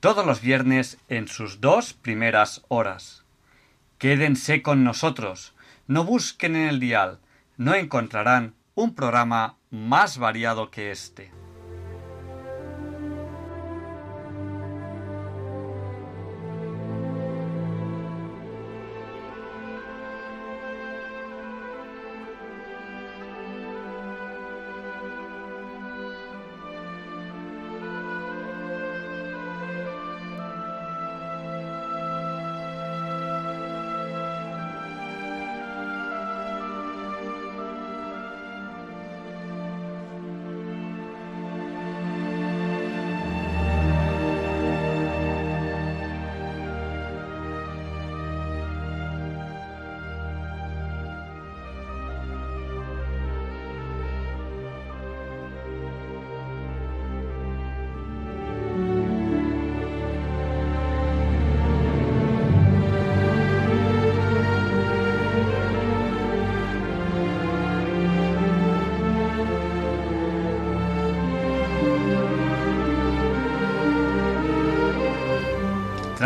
todos los viernes en sus dos primeras horas. Quédense con nosotros, no busquen en el dial, no encontrarán un programa más variado que este.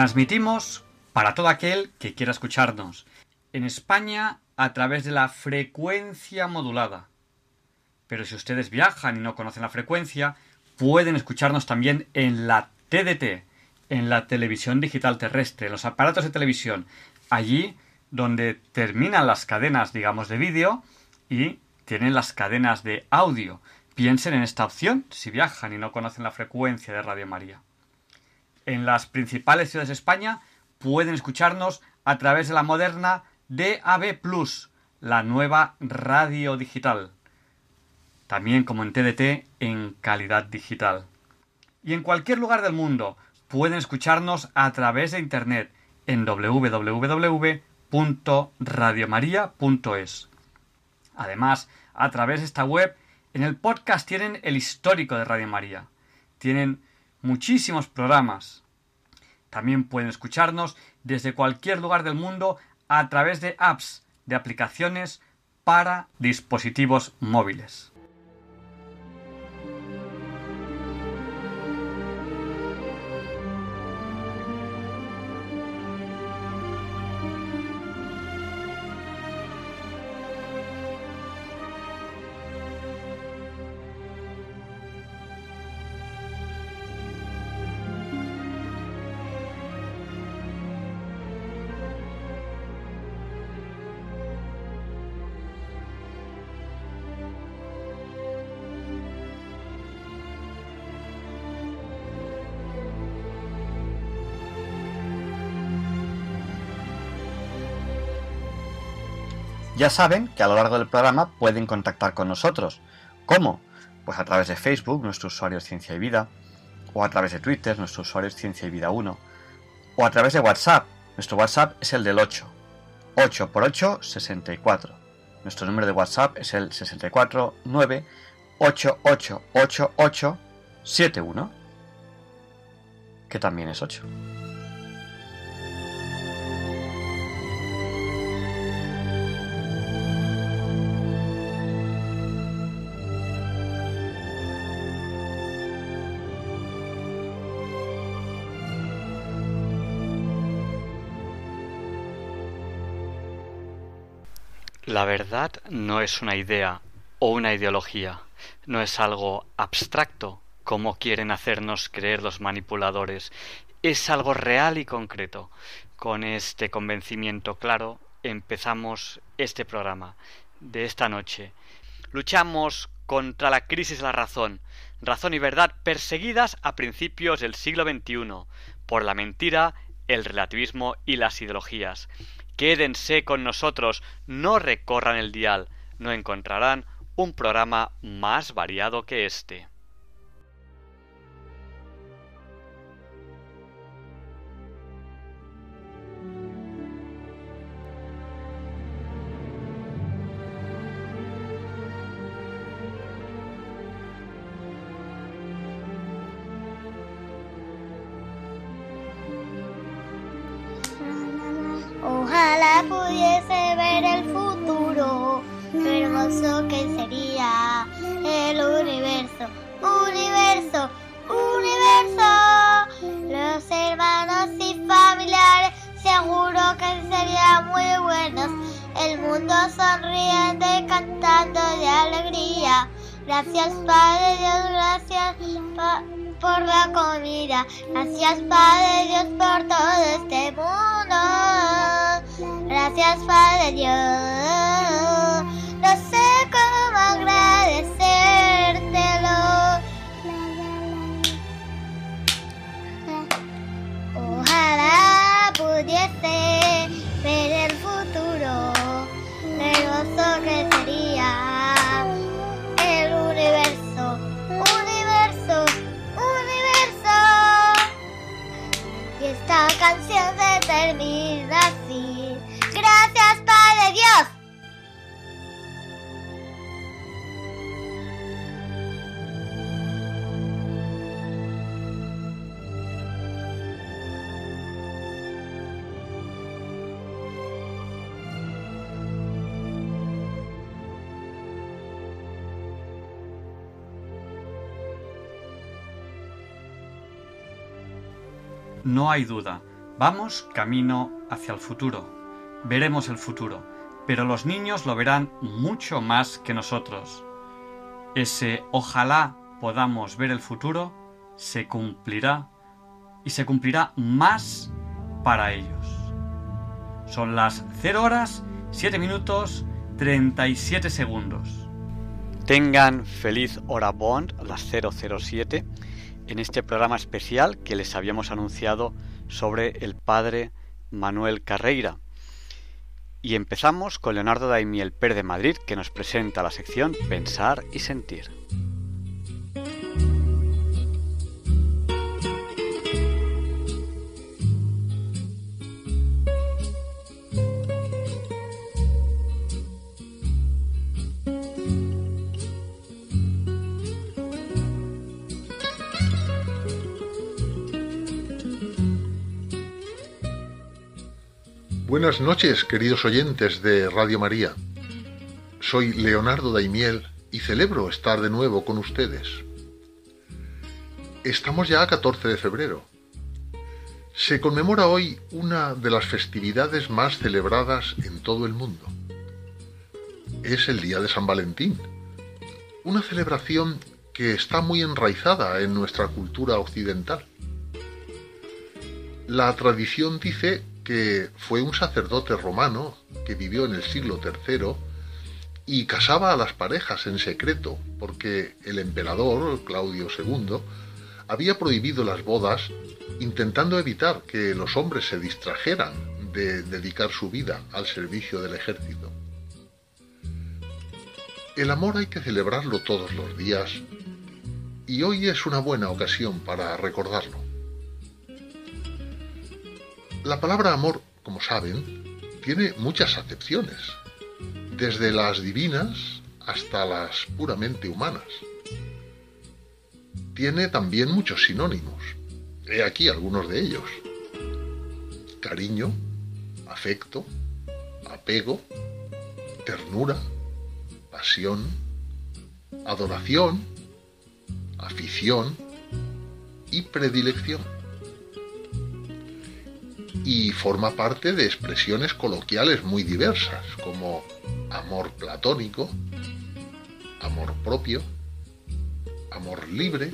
Transmitimos para todo aquel que quiera escucharnos. En España a través de la frecuencia modulada. Pero si ustedes viajan y no conocen la frecuencia, pueden escucharnos también en la TDT, en la televisión digital terrestre, en los aparatos de televisión, allí donde terminan las cadenas, digamos, de vídeo y tienen las cadenas de audio. Piensen en esta opción si viajan y no conocen la frecuencia de Radio María en las principales ciudades de España pueden escucharnos a través de la moderna DAB Plus, la nueva radio digital. También como en TDT en calidad digital. Y en cualquier lugar del mundo pueden escucharnos a través de Internet en www.radiomaria.es. Además, a través de esta web, en el podcast tienen el histórico de Radio María. Tienen muchísimos programas. También pueden escucharnos desde cualquier lugar del mundo a través de apps, de aplicaciones para dispositivos móviles. Ya saben que a lo largo del programa pueden contactar con nosotros. ¿Cómo? Pues a través de Facebook, nuestro usuario es Ciencia y Vida, o a través de Twitter, nuestro usuario es Ciencia y Vida 1, o a través de WhatsApp, nuestro WhatsApp es el del 8, 8 por 8, 64. Nuestro número de WhatsApp es el 649 888871, que también es 8. La verdad no es una idea o una ideología, no es algo abstracto como quieren hacernos creer los manipuladores es algo real y concreto. Con este convencimiento claro empezamos este programa de esta noche. Luchamos contra la crisis de la razón, razón y verdad perseguidas a principios del siglo XXI por la mentira, el relativismo y las ideologías. Quédense con nosotros, no recorran el dial, no encontrarán un programa más variado que este. No hay duda, vamos camino hacia el futuro. Veremos el futuro, pero los niños lo verán mucho más que nosotros. Ese ojalá podamos ver el futuro se cumplirá y se cumplirá más para ellos. Son las 0 horas 7 minutos 37 segundos. Tengan feliz hora Bond, las 007, en este programa especial que les habíamos anunciado sobre el padre Manuel Carreira. Y empezamos con Leonardo Daimiel Per de Madrid, que nos presenta la sección Pensar y Sentir. Buenas noches, queridos oyentes de Radio María. Soy Leonardo Daimiel y celebro estar de nuevo con ustedes. Estamos ya a 14 de febrero. Se conmemora hoy una de las festividades más celebradas en todo el mundo. Es el Día de San Valentín, una celebración que está muy enraizada en nuestra cultura occidental. La tradición dice que fue un sacerdote romano que vivió en el siglo III y casaba a las parejas en secreto, porque el emperador, Claudio II, había prohibido las bodas intentando evitar que los hombres se distrajeran de dedicar su vida al servicio del ejército. El amor hay que celebrarlo todos los días y hoy es una buena ocasión para recordarlo. La palabra amor, como saben, tiene muchas acepciones, desde las divinas hasta las puramente humanas. Tiene también muchos sinónimos. He aquí algunos de ellos. Cariño, afecto, apego, ternura, pasión, adoración, afición y predilección y forma parte de expresiones coloquiales muy diversas, como amor platónico, amor propio, amor libre,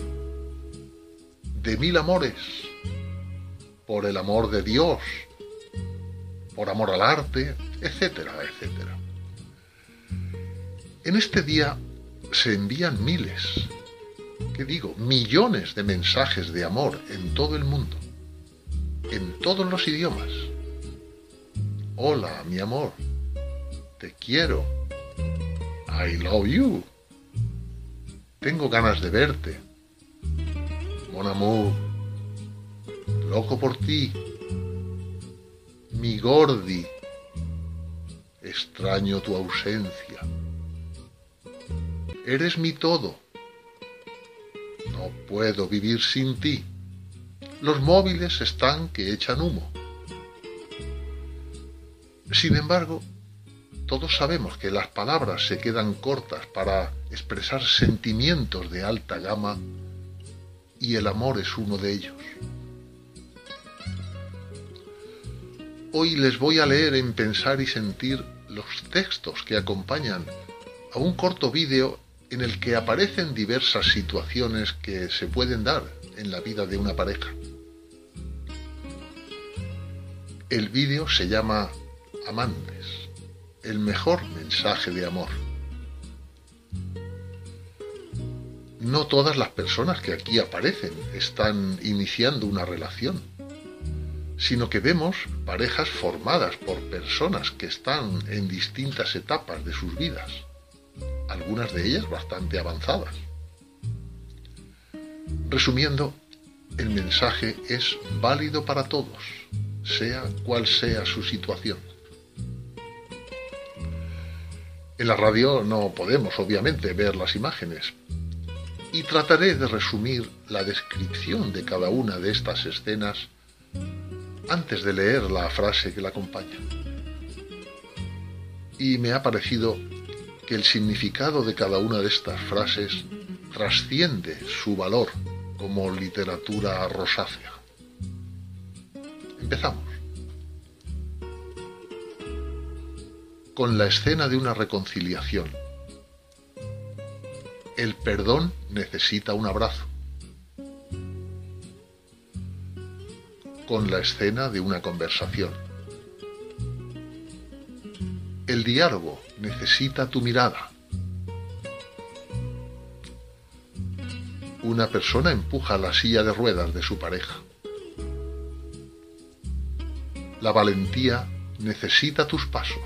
de mil amores, por el amor de Dios, por amor al arte, etcétera, etcétera. En este día se envían miles, ¿qué digo? Millones de mensajes de amor en todo el mundo, en todos los idiomas. Hola, mi amor, te quiero, I love you, tengo ganas de verte, mon amour, loco por ti, mi gordi, extraño tu ausencia. Eres mi todo. No puedo vivir sin ti. Los móviles están que echan humo. Sin embargo, todos sabemos que las palabras se quedan cortas para expresar sentimientos de alta gama y el amor es uno de ellos. Hoy les voy a leer en Pensar y Sentir los textos que acompañan a un corto vídeo en el que aparecen diversas situaciones que se pueden dar en la vida de una pareja. El vídeo se llama Amantes, el mejor mensaje de amor. No todas las personas que aquí aparecen están iniciando una relación, sino que vemos parejas formadas por personas que están en distintas etapas de sus vidas algunas de ellas bastante avanzadas. Resumiendo, el mensaje es válido para todos, sea cual sea su situación. En la radio no podemos, obviamente, ver las imágenes, y trataré de resumir la descripción de cada una de estas escenas antes de leer la frase que la acompaña. Y me ha parecido que el significado de cada una de estas frases trasciende su valor como literatura rosácea. Empezamos. Con la escena de una reconciliación. El perdón necesita un abrazo. Con la escena de una conversación. El diálogo necesita tu mirada. Una persona empuja la silla de ruedas de su pareja. La valentía necesita tus pasos.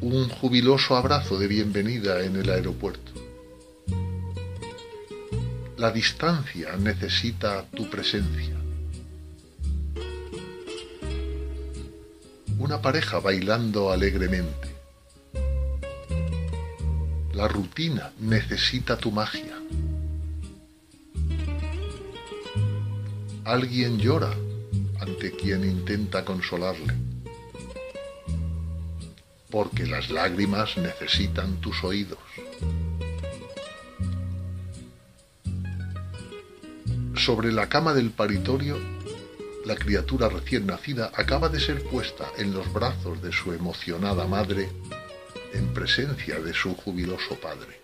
Un jubiloso abrazo de bienvenida en el aeropuerto. La distancia necesita tu presencia. una pareja bailando alegremente. La rutina necesita tu magia. Alguien llora ante quien intenta consolarle. Porque las lágrimas necesitan tus oídos. Sobre la cama del paritorio la criatura recién nacida acaba de ser puesta en los brazos de su emocionada madre en presencia de su jubiloso padre.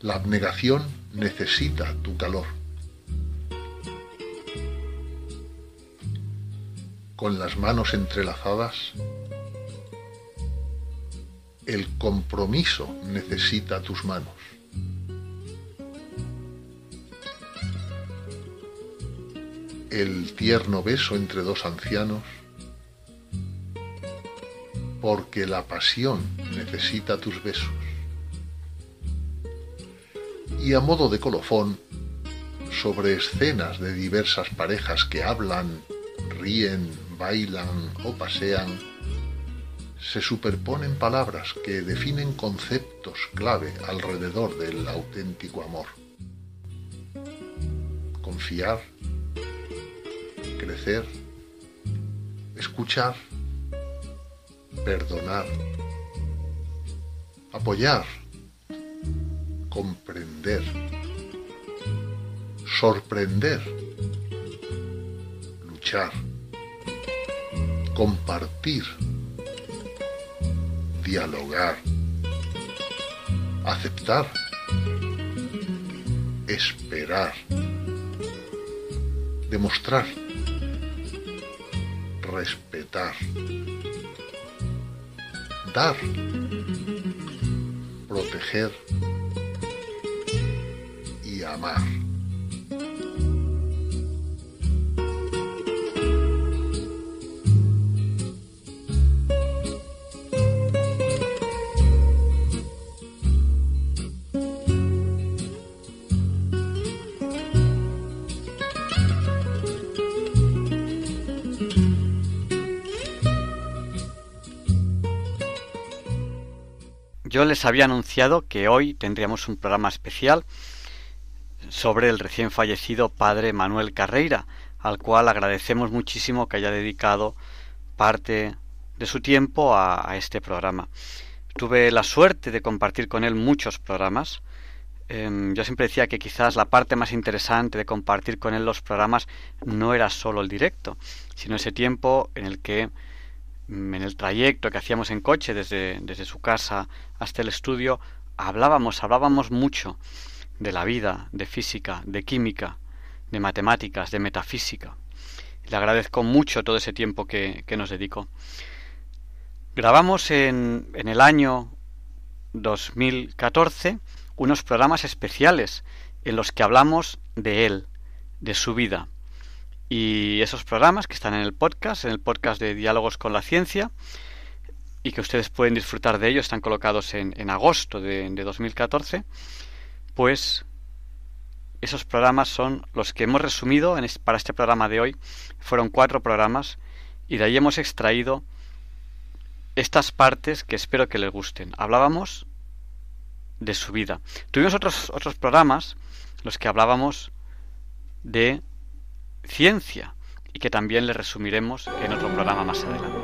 La abnegación necesita tu calor. Con las manos entrelazadas, el compromiso necesita tus manos. el tierno beso entre dos ancianos, porque la pasión necesita tus besos. Y a modo de colofón, sobre escenas de diversas parejas que hablan, ríen, bailan o pasean, se superponen palabras que definen conceptos clave alrededor del auténtico amor. Confiar, crecer, escuchar, perdonar, apoyar, comprender, sorprender, luchar, compartir, dialogar, aceptar, esperar, demostrar, respetar, dar, proteger Yo les había anunciado que hoy tendríamos un programa especial sobre el recién fallecido padre Manuel Carreira, al cual agradecemos muchísimo que haya dedicado parte de su tiempo a, este programa. Tuve la suerte de compartir con él muchos programas. Em, yo siempre decía que quizás la parte más interesante de compartir con él los programas no era solo el directo, sino ese tiempo en el que mm, en el trayecto que hacíamos en coche desde, desde su casa hasta el estudio, hablábamos, hablábamos mucho de la vida, de física, de química, de matemáticas, de metafísica. Le agradezco mucho todo ese tiempo que, que nos dedicó. Grabamos en, en el año 2014 unos programas especiales en los que hablamos de él, de su vida. Y esos programas que están en el podcast, en el podcast de Diálogos con la Ciencia, y que ustedes pueden disfrutar de ellos, están colocados en, en agosto de, de 2014, pues esos programas son los que hemos resumido para este programa de hoy. Fueron cuatro programas y de ahí hemos extraído estas partes que espero que les gusten. Hablábamos de su vida. Tuvimos otros, otros programas, los que hablábamos de ciencia y que también les resumiremos en otro programa más adelante.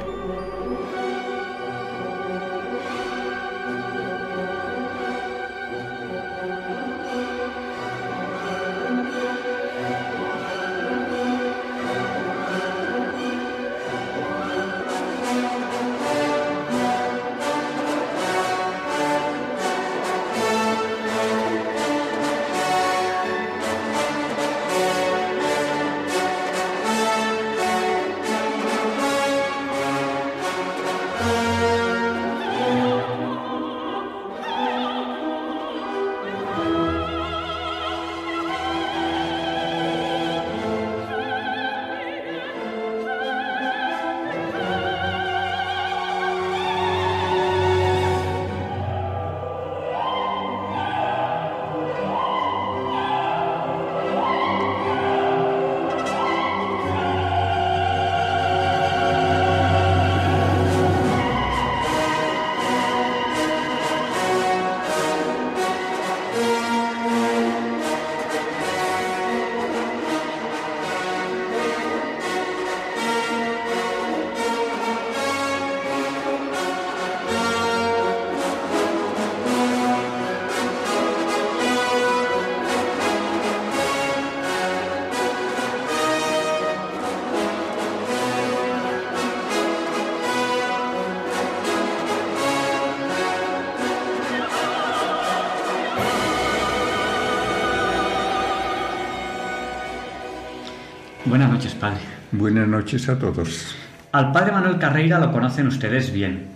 Buenas noches, padre. Buenas noches a todos. Al padre Manuel Carreira lo conocen ustedes bien,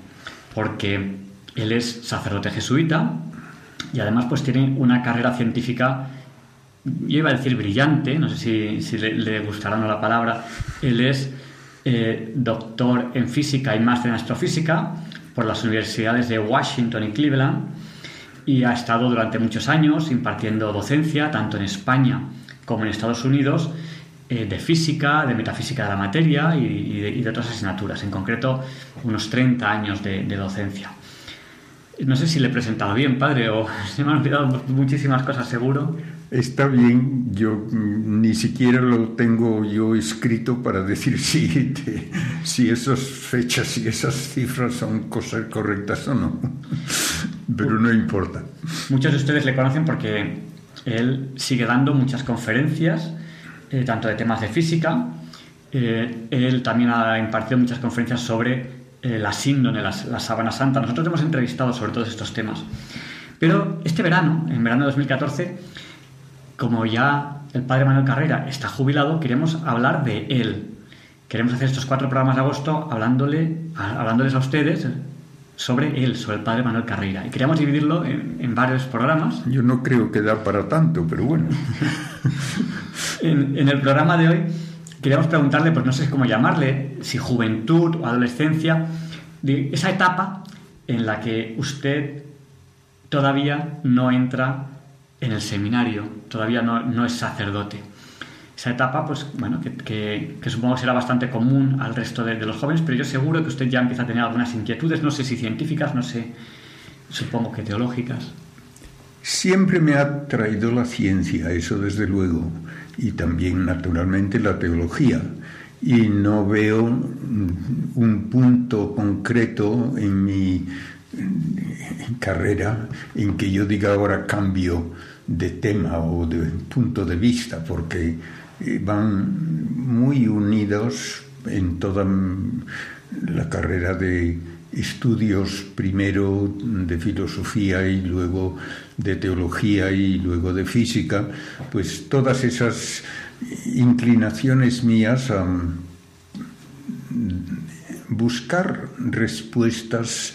porque él es sacerdote jesuita y además pues tiene una carrera científica, yo iba a decir brillante, no sé si, si le, le, gustará o no la palabra, él es eh, doctor en física y máster en astrofísica por las universidades de Washington y Cleveland y ha estado durante muchos años impartiendo docencia tanto en España como en Estados Unidos eh, de física, de metafísica de la materia y, y, de, y, de, otras asignaturas, en concreto unos 30 años de, de, docencia. No sé si le he presentado bien, padre, o se me han olvidado muchísimas cosas, seguro. Está bien, yo ni siquiera lo tengo yo escrito para decir si, te, si esas fechas y esas cifras son cosas correctas o no, pero no importa. Muchos de ustedes le conocen porque él sigue dando muchas conferencias eh, tanto de temas de física. Eh, él también ha impartido muchas conferencias sobre eh, la síndrome, la, sábana santa. Nosotros hemos entrevistado sobre todos estos temas. Pero este verano, en verano de 2014, como ya el padre Manuel Carrera está jubilado, queremos hablar de él. Queremos hacer estos cuatro programas de agosto hablándole, hablándoles a ustedes sobre él, sobre el padre Manuel Carrera. Y queríamos dividirlo en, varios programas. Yo no creo que da para tanto, pero bueno. en, el programa de hoy queríamos preguntarle, pues no sé cómo llamarle, si juventud o adolescencia, de esa etapa en la que usted todavía no entra en el seminario, todavía no, es sacerdote. Esa etapa, pues bueno, que, supongo será bastante común al resto de, los jóvenes, pero yo seguro que usted ya empieza a tener algunas inquietudes, no sé si científicas, no sé, supongo que teológicas. Siempre me ha traído la ciencia, eso desde luego, y también naturalmente la teología. Y no veo un punto concreto en mi carrera en que yo diga ahora cambio de tema o de punto de vista, porque van muy unidos en toda la carrera de estudios, primero de filosofía y luego de teología y luego de física, pues todas esas inclinaciones mías a buscar respuestas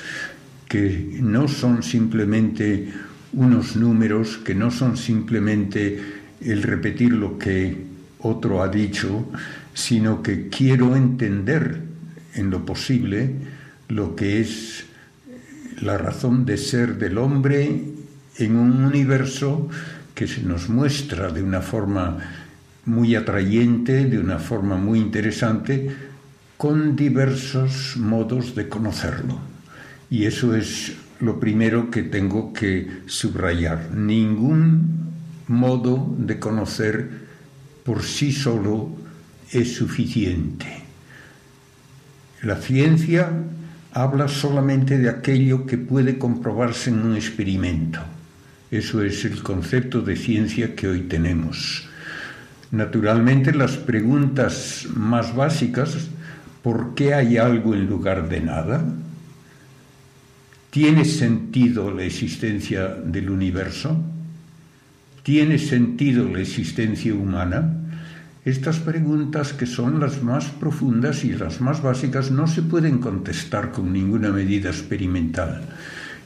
que no son simplemente unos números, que no son simplemente el repetir lo que otro ha dicho, sino que quiero entender en lo posible lo que es la razón de ser del hombre en un universo que se nos muestra de una forma muy atrayente, de una forma muy interesante, con diversos modos de conocerlo. Y eso es lo primero que tengo que subrayar. Ningún modo de conocer por sí solo es suficiente. La ciencia habla solamente de aquello que puede comprobarse en un experimento. Eso es el concepto de ciencia que hoy tenemos. Naturalmente las preguntas más básicas, ¿por qué hay algo en lugar de nada? ¿Tiene sentido la existencia del universo? ¿Tiene sentido la existencia humana? Estas preguntas, que son las más profundas y las más básicas, no se pueden contestar con ninguna medida experimental.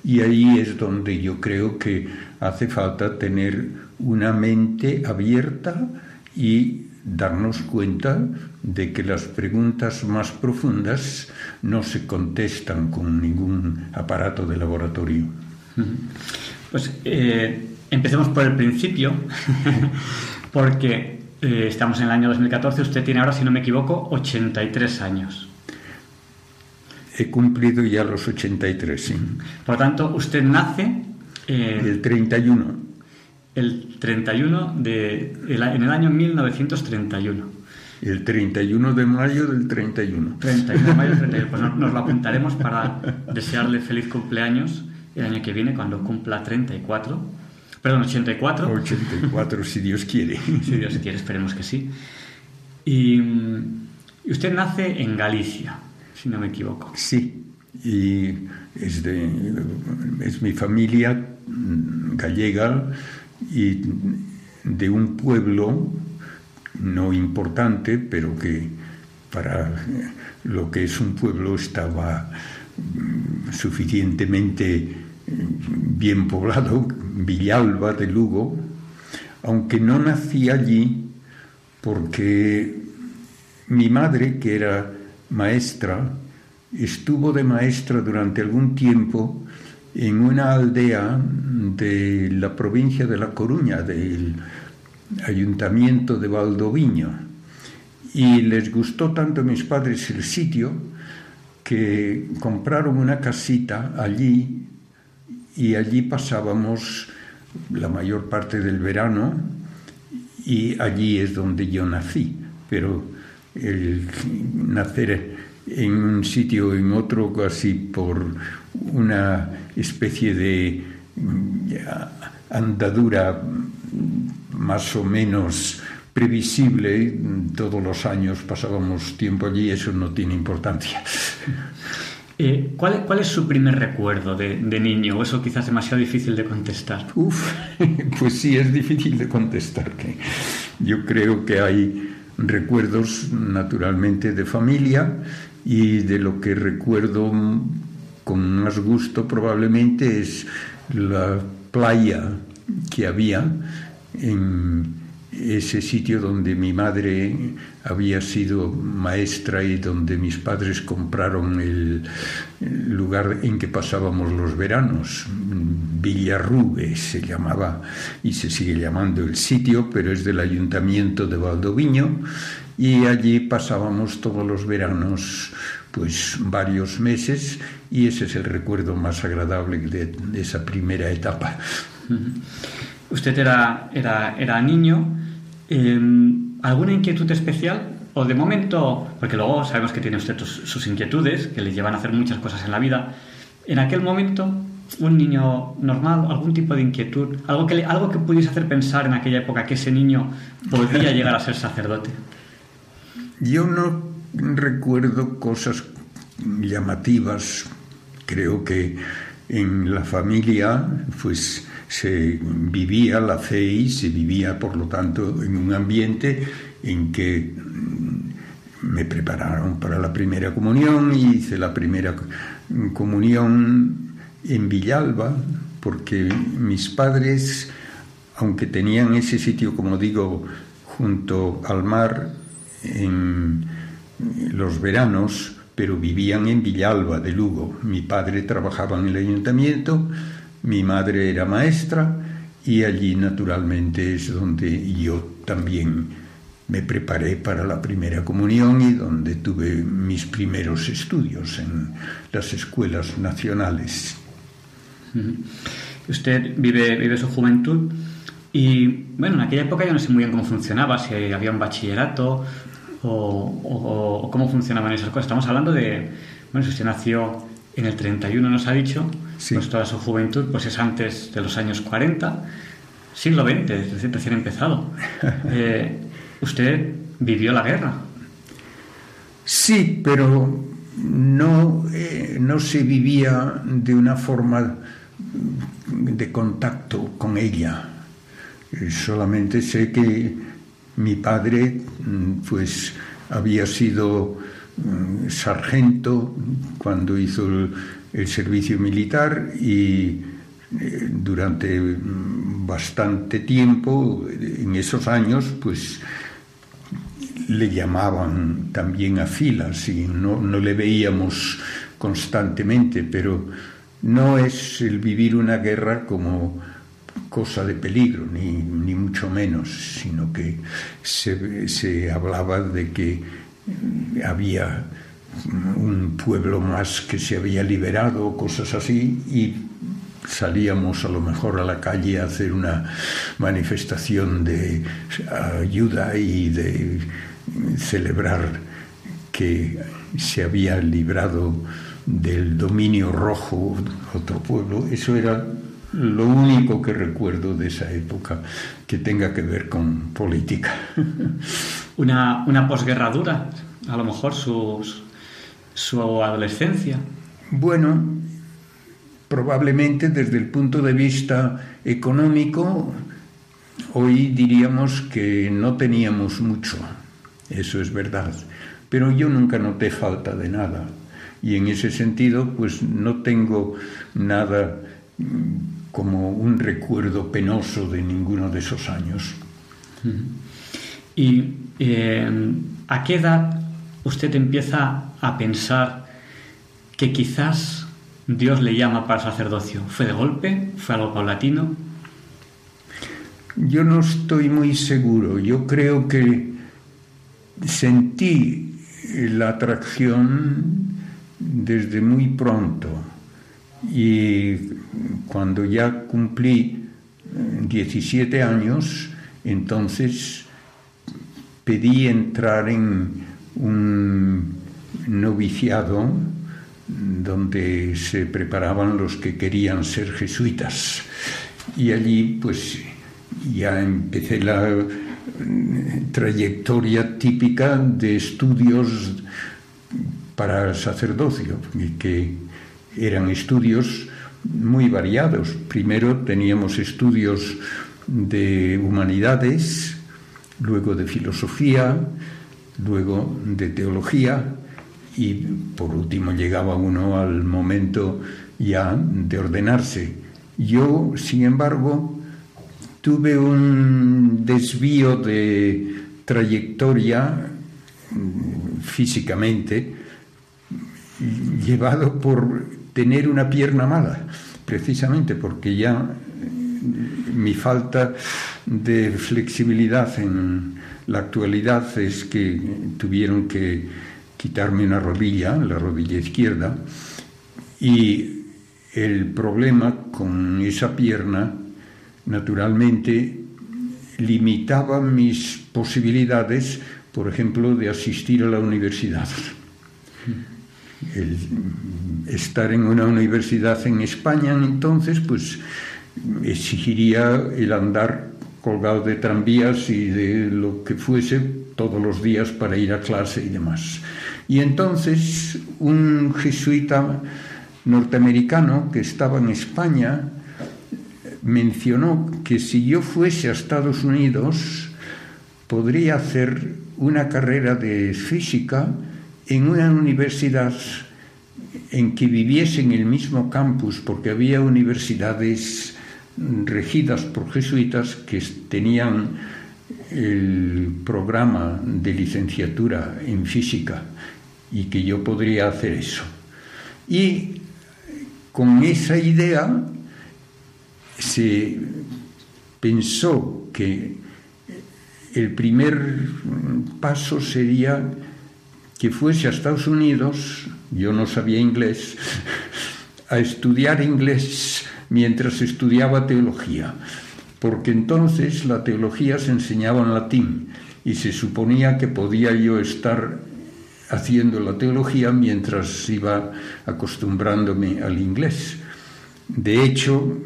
Y ahí es donde yo creo que hace falta tener una mente abierta y darnos cuenta de que las preguntas más profundas no se contestan con ningún aparato de laboratorio. Pues eh, empecemos por el principio, porque eh, estamos en el año 2014, usted tiene ahora, si no me equivoco, 83 años. He cumplido ya los 83, sí. Por tanto, usted nace... Eh, el 31 el 31 de, en el año 1931. El 31 de mayo del 31. 31 de mayo del 31. Pues nos, lo apuntaremos para desearle feliz cumpleaños el año que viene, cuando cumpla 34. Perdón, 84. 84, si Dios quiere. Si Dios quiere, esperemos que sí. Y, y usted nace en Galicia, si no me equivoco. Sí, y es, de, es mi familia gallega y de un pueblo no importante, pero que para lo que es un pueblo estaba mm, suficientemente mm, bien poblado, Villalba de Lugo, aunque no nací allí porque mi madre, que era maestra, estuvo de maestra durante algún tiempo en una aldea de la provincia de La Coruña, del ayuntamiento de Valdoviño. Y les gustó tanto a mis padres el sitio que compraron una casita allí y allí pasábamos la mayor parte del verano y allí es donde yo nací. Pero nacer en un sitio o en otro casi por una especie de mm, andadura más o menos previsible, todos los años pasábamos tiempo allí, eso no tiene importancia. Eh, ¿cuál, ¿Cuál es su primer recuerdo de, de niño? Eso quizás demasiado difícil de contestar. Uf, pues sí, es difícil de contestar. Yo creo que hay recuerdos naturalmente de familia y de lo que recuerdo con más gusto probablemente es la playa que había en ese sitio donde mi madre había sido maestra y donde mis padres compraron el, lugar en que pasábamos los veranos. Villarrube se llamaba y se sigue llamando el sitio, pero es del ayuntamiento de Valdoviño y allí pasábamos todos los veranos pues varios meses y ese es el recuerdo más agradable de, esa primera etapa. Usted era, era, era niño. Em, ¿Alguna inquietud especial? O de momento, porque luego sabemos que tiene usted sus inquietudes, que le llevan a hacer muchas cosas en la vida. En aquel momento, un niño normal, algún tipo de inquietud, algo que, algo que pudiese hacer pensar en aquella época que ese niño podría llegar a ser sacerdote. Yo no recuerdo cosas llamativas. Creo que en la familia, pues se vivía la fe y se vivía, por lo tanto, en un ambiente en que mm, me prepararon para la primera comunión y hice la primera comunión en Villalba, porque mis padres, aunque tenían ese sitio, como digo, junto al mar, en los veranos, pero vivían en Villalba de Lugo. Mi padre trabajaba en el ayuntamiento, mi madre era maestra y allí naturalmente es donde yo también me preparé para la primera comunión y donde tuve mis primeros estudios en las escuelas nacionales. Usted vive, vive su juventud y, bueno, en aquella época yo no sé muy bien cómo funcionaba, si había un bachillerato o, cómo funcionaban esas cosas. Estamos hablando de, bueno, si usted nació en el 31, nos ha dicho, pues toda su juventud pues es antes de los años 40, siglo XX, es decir, recién empezado. Eh, usted vivió la guerra. Sí, pero no, eh, no se vivía de una forma de contacto con ella. Solamente sé que mi padre, mm, pues, había sido mm, sargento cuando hizo el, servicio militar y eh, durante bastante tiempo, en esos años, pues le llamaban también a filas y no, no, le veíamos constantemente, pero no es el vivir una guerra como cosa de peligro, ni, ni mucho menos, sino que se, se hablaba de que había un pueblo más que se había liberado, cosas así, y salíamos a lo mejor a la calle a hacer una manifestación de ayuda y de celebrar que se había librado del dominio rojo otro pueblo. Eso era lo único que recuerdo de esa época que tenga que ver con política. Una, una a lo mejor su, su adolescencia. Bueno, probablemente desde el punto de vista económico, hoy diríamos que no teníamos mucho, eso es verdad, pero yo nunca noté falta de nada y en ese sentido pues no tengo nada como un recuerdo penoso de ninguno de esos años. ¿Y eh, a qué edad usted empieza a pensar que quizás Dios le llama para el sacerdocio? ¿Fue de golpe? ¿Fue algo paulatino? Yo no estoy muy seguro. Yo creo que sentí la atracción desde muy pronto y cuando ya cumplí 17 eh, años, entonces pedí entrar en un noviciado donde se preparaban los que querían ser jesuitas. Y allí pues ya empecé la eh, trayectoria típica de estudios para sacerdocio, que eran estudios muy variados. Primero teníamos estudios de humanidades, luego de filosofía, luego de teología y por último llegaba uno al momento ya de ordenarse. Yo, sin embargo, tuve un desvío de trayectoria mm, físicamente llevado por tener una pierna mala, precisamente porque ya mm, mi falta de flexibilidad en la actualidad es que tuvieron que quitarme una rodilla, la rodilla izquierda, y el problema con esa pierna, naturalmente, limitaba mis posibilidades, por ejemplo, de asistir a la universidad. Estar en una universidad en España entonces, pues exigiría el andar colgado de tranvías y de lo que fuese todos los días para ir a clase y demás. Y entonces un jesuita norteamericano que estaba en España mencionó que si yo fuese a Estados Unidos podría hacer una carrera de física en una universidad en que viviese en el mismo campus, porque había universidades regidas por jesuitas que tenían el programa de licenciatura en física y que yo podría hacer eso. Y con esa idea se pensó que el primer paso sería que fuese a Estados Unidos, yo no sabía inglés, a estudiar inglés mientras estudiaba teología, porque entonces la teología se enseñaba en latín y se suponía que podía yo estar haciendo la teología mientras iba acostumbrándome al inglés. De hecho,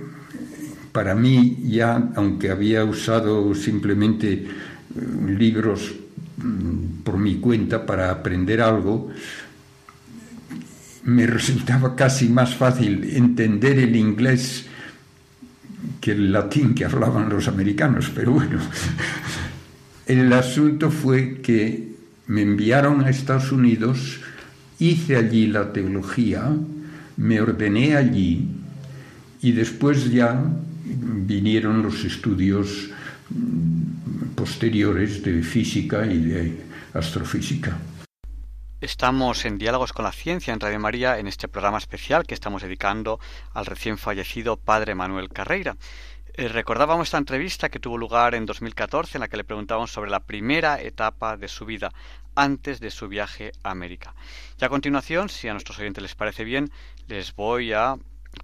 para mí ya, aunque había usado simplemente eh, libros mm, por mi cuenta para aprender algo, me resultaba casi más fácil entender el inglés que el latín que hablaban los americanos, pero bueno, el asunto fue que me enviaron a Estados Unidos, hice allí la teología, me ordené allí y después ya vinieron los estudios posteriores de física y de astrofísica. Estamos en Diálogos con la Ciencia en Radio María en este programa especial que estamos dedicando al recién fallecido padre Manuel Carreira. Eh, recordábamos esta entrevista que tuvo lugar en 2014 en la que le preguntábamos sobre la primera etapa de su vida antes de su viaje a América. Y a continuación, si a nuestros oyentes les parece bien, les voy a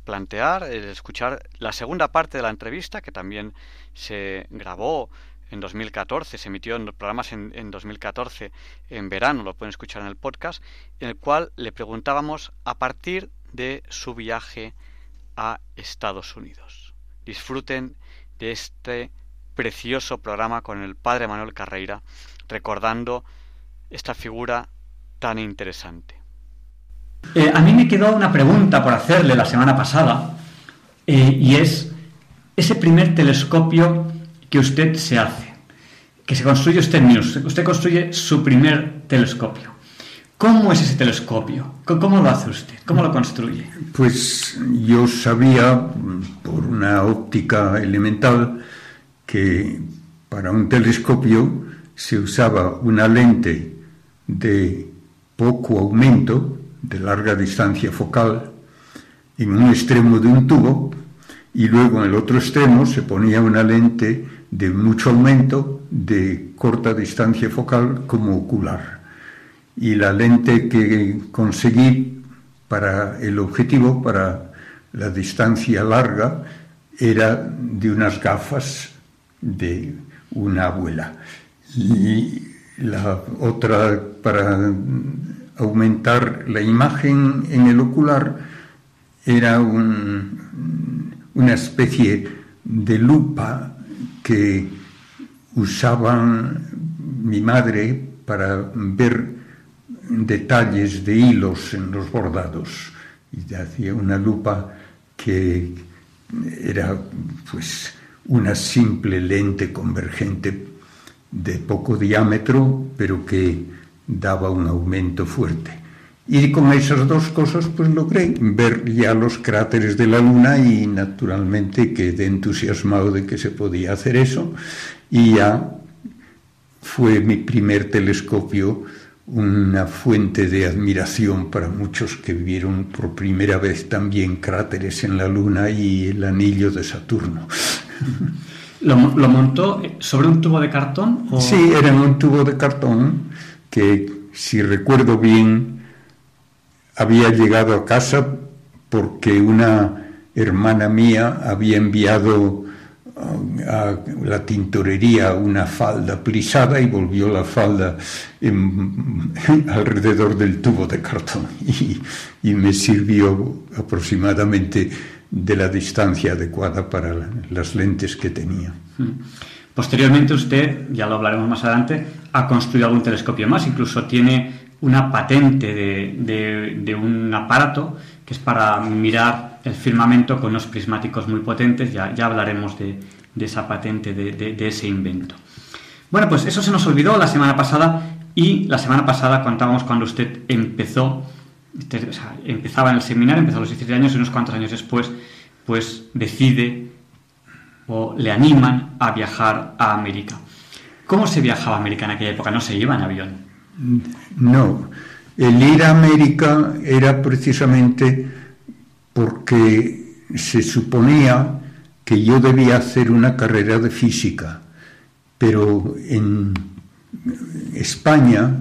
plantear, eh, escuchar la segunda parte de la entrevista que también se grabó en 2014, se emitió en programas en, en 2014 en verano, lo pueden escuchar en el podcast, en el cual le preguntábamos a partir de su viaje a Estados Unidos disfruten de este precioso programa con el padre Manuel Carreira, recordando esta figura tan interesante. Eh, a mí me quedó una pregunta por hacerle la semana pasada, eh, y es ese primer telescopio que usted se hace, que se construye usted mismo, usted construye su primer telescopio. ¿Cómo es ese telescopio? ¿Cómo lo hace usted? ¿Cómo lo construye? Pues yo sabía, por una óptica elemental, que para un telescopio se usaba una lente de poco aumento, de larga distancia focal, en un extremo de un tubo, y luego en el otro extremo se ponía una lente de mucho aumento, de corta distancia focal, como ocular y la lente que conseguí para el objetivo, para la distancia larga, era de unas gafas de una abuela. Y la otra para aumentar la imagen en el ocular era una especie de lupa que usaban mi madre para ver detalles de hilos en los bordados y hacía una lupa que era pues una simple lente convergente de poco diámetro, pero que daba un aumento fuerte. Y con esas dos cosas pues logré ver ya los cráteres de la Luna y naturalmente quedé entusiasmado de que se podía hacer eso y ya fue mi primer telescopio una fuente de admiración para muchos que vieron por primera vez también cráteres en la Luna y el anillo de Saturno. ¿Lo, montó sobre un tubo de cartón? Sí, era un tubo de cartón que, si recuerdo bien, había llegado a casa porque una hermana mía había enviado a la tintorería una falda plisada y volvió la falda alrededor del tubo de cartón y, me sirvió aproximadamente de la distancia adecuada para las lentes que tenía. Mm. Posteriormente usted, ya lo hablaremos más adelante, ha construido algún telescopio más, incluso tiene una patente de, de un aparato que es para mirar el firmamento con unos prismáticos muy potentes, ya, ya hablaremos de, esa patente, de, ese invento. Bueno, pues eso se nos olvidó la semana pasada y la semana pasada contábamos cuando usted empezó, este, empezaba en el seminario, empezó a los 17 años y unos cuantos años después, pues decide o le animan a viajar a América. ¿Cómo se viajaba a América en aquella época? ¿No se iba en avión? No, el ir a América era precisamente porque se suponía que yo debía hacer una carrera de física, pero en España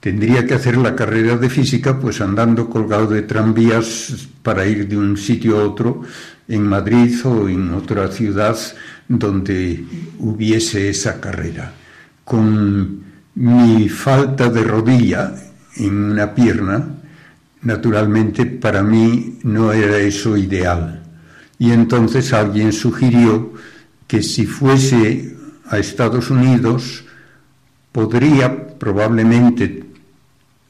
tendría que hacer la carrera de física pues andando colgado de tranvías para ir de un sitio a otro en Madrid o en otra ciudad donde hubiese esa carrera. Con mi falta de rodilla en una pierna, Naturalmente para mí no era eso ideal. Y entonces alguien sugirió que si fuese a Estados Unidos podría probablemente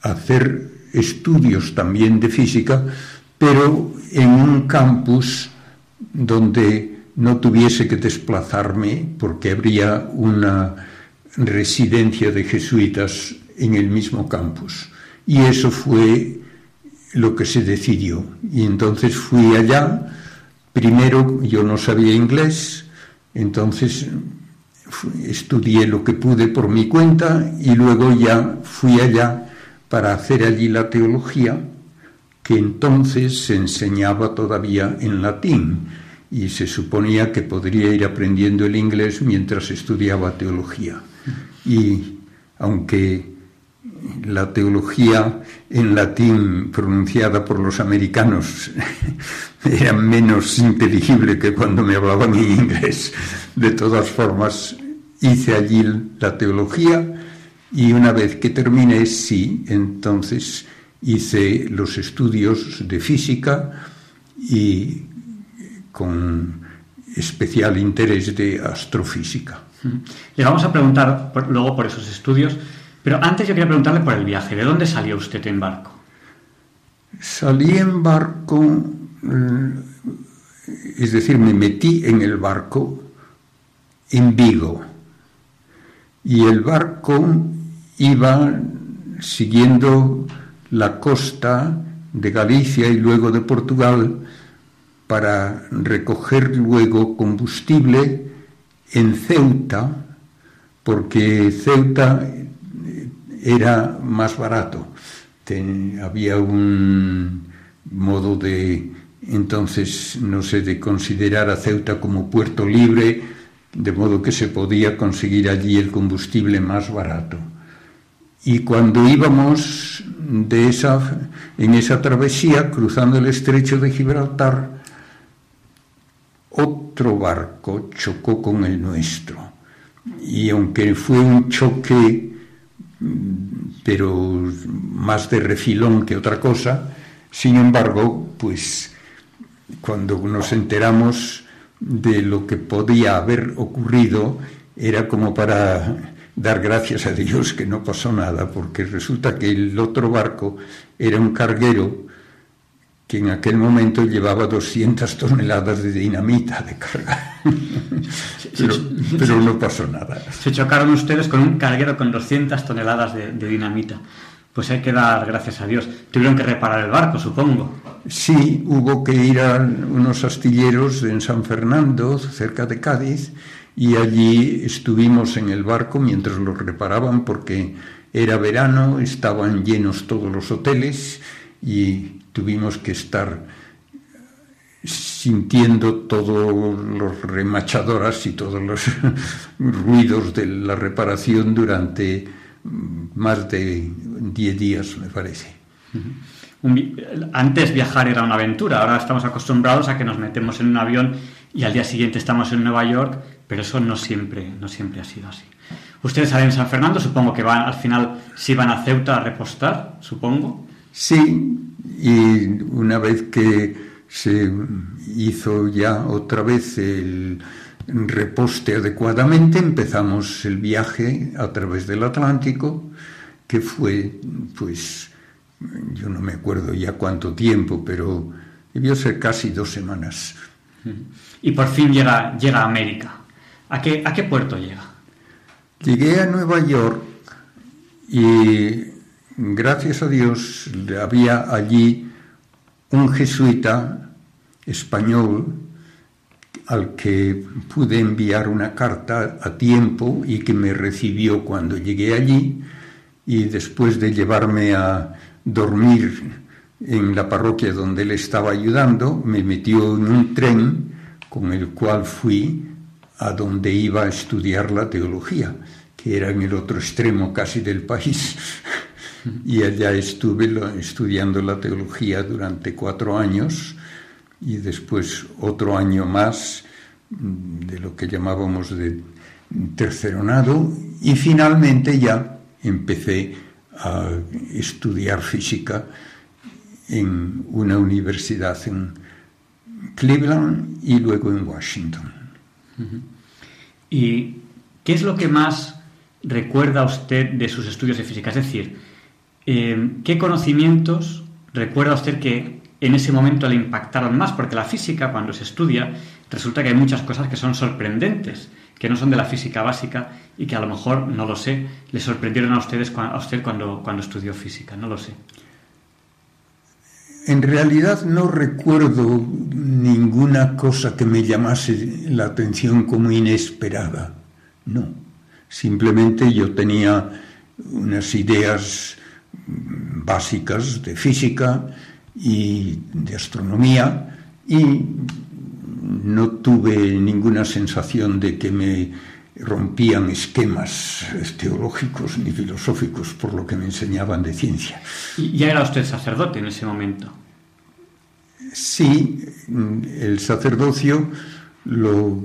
hacer estudios también de física, pero en un campus donde no tuviese que desplazarme porque habría una residencia de jesuitas en el mismo campus. Y eso fue lo que se decidió. Y entonces fui allá, primero yo no sabía inglés, entonces estudié lo que pude por mi cuenta y luego ya fui allá para hacer allí la teología, que entonces se enseñaba todavía en latín y se suponía que podría ir aprendiendo el inglés mientras estudiaba teología. Y aunque la teología en latín pronunciada por los americanos era menos inteligible que cuando me hablaban en inglés. De todas formas, hice allí la teología y una vez que terminé, sí, entonces hice los estudios de física y con especial interés de astrofísica. Le vamos a preguntar luego por esos estudios, pero antes yo quería preguntarle por el viaje. ¿De dónde salió usted en barco? Salí en barco, eh, es decir, me metí en el barco en Vigo. Y el barco iba siguiendo la costa de Galicia y luego de Portugal para recoger luego combustible en Ceuta, porque Ceuta era más barato. había un modo de, entonces, no sé, de considerar a Ceuta como puerto libre, de modo que se podía conseguir allí el combustible más barato. Y cuando íbamos de esa, en esa travesía, cruzando el estrecho de Gibraltar, otro barco chocó con el nuestro. Y aunque fue un choque pero más de refilón que otra cosa. Sin embargo, pues cuando nos enteramos de lo que podía haber ocurrido, era como para dar gracias a Dios que no pasó nada, porque resulta que el otro barco era un carguero que en aquel momento llevaba 200 toneladas de dinamita de carga. pero, pero, no pasó nada. Se chocaron ustedes con un carguero con 200 toneladas de, de, dinamita. Pues hay que dar gracias a Dios. Tuvieron que reparar el barco, supongo. Sí, hubo que ir a unos astilleros en San Fernando, cerca de Cádiz, y allí estuvimos en el barco mientras lo reparaban porque era verano, estaban llenos todos los hoteles y tuvimos que estar sintiendo todos los remachadoras y todos los ruidos de la reparación durante más de 10 días, me parece. Antes viajar era una aventura, ahora estamos acostumbrados a que nos metemos en un avión y al día siguiente estamos en Nueva York, pero eso no siempre, no siempre ha sido así. Ustedes salen en San Fernando, supongo que van al final sí van a Ceuta a repostar, supongo. Sí, y una vez que se hizo ya otra vez el reposte adecuadamente, empezamos el viaje a través del Atlántico, que fue, pues, yo no me acuerdo ya cuánto tiempo, pero debió ser casi dos semanas. Y por fin llega, llega a América. ¿A qué, ¿A qué puerto llega? Llegué a Nueva York y gracias a Dios había allí un jesuita español al que pude enviar una carta a tiempo y que me recibió cuando llegué allí y después de llevarme a dormir en la parroquia donde él estaba ayudando, me metió en un tren con el cual fui a donde iba a estudiar la teología, que era en el otro extremo casi del país. Y allá estuve estudiando la teología durante cuatro años y después otro año más mm, de lo que llamábamos de terceronado y finalmente ya empecé a estudiar física en una universidad en Cleveland y luego en Washington. ¿Y qué es lo que más recuerda usted de sus estudios de física? Es decir, eh, ¿qué conocimientos recuerda usted que en ese momento le impactaron más? Porque la física, cuando se estudia, resulta que hay muchas cosas que son sorprendentes, que no son de la física básica y que a lo mejor, no lo sé, le sorprendieron a, ustedes, a usted cuando, cuando estudió física, no lo sé. En realidad no recuerdo ninguna cosa que me llamase la atención como inesperada. No. Simplemente yo tenía unas ideas básicas de física y de astronomía y no tuve ninguna sensación de que me rompían esquemas teológicos ni filosóficos por lo que me enseñaban de ciencia. ¿Y ya era usted sacerdote en ese momento? Sí, el sacerdocio lo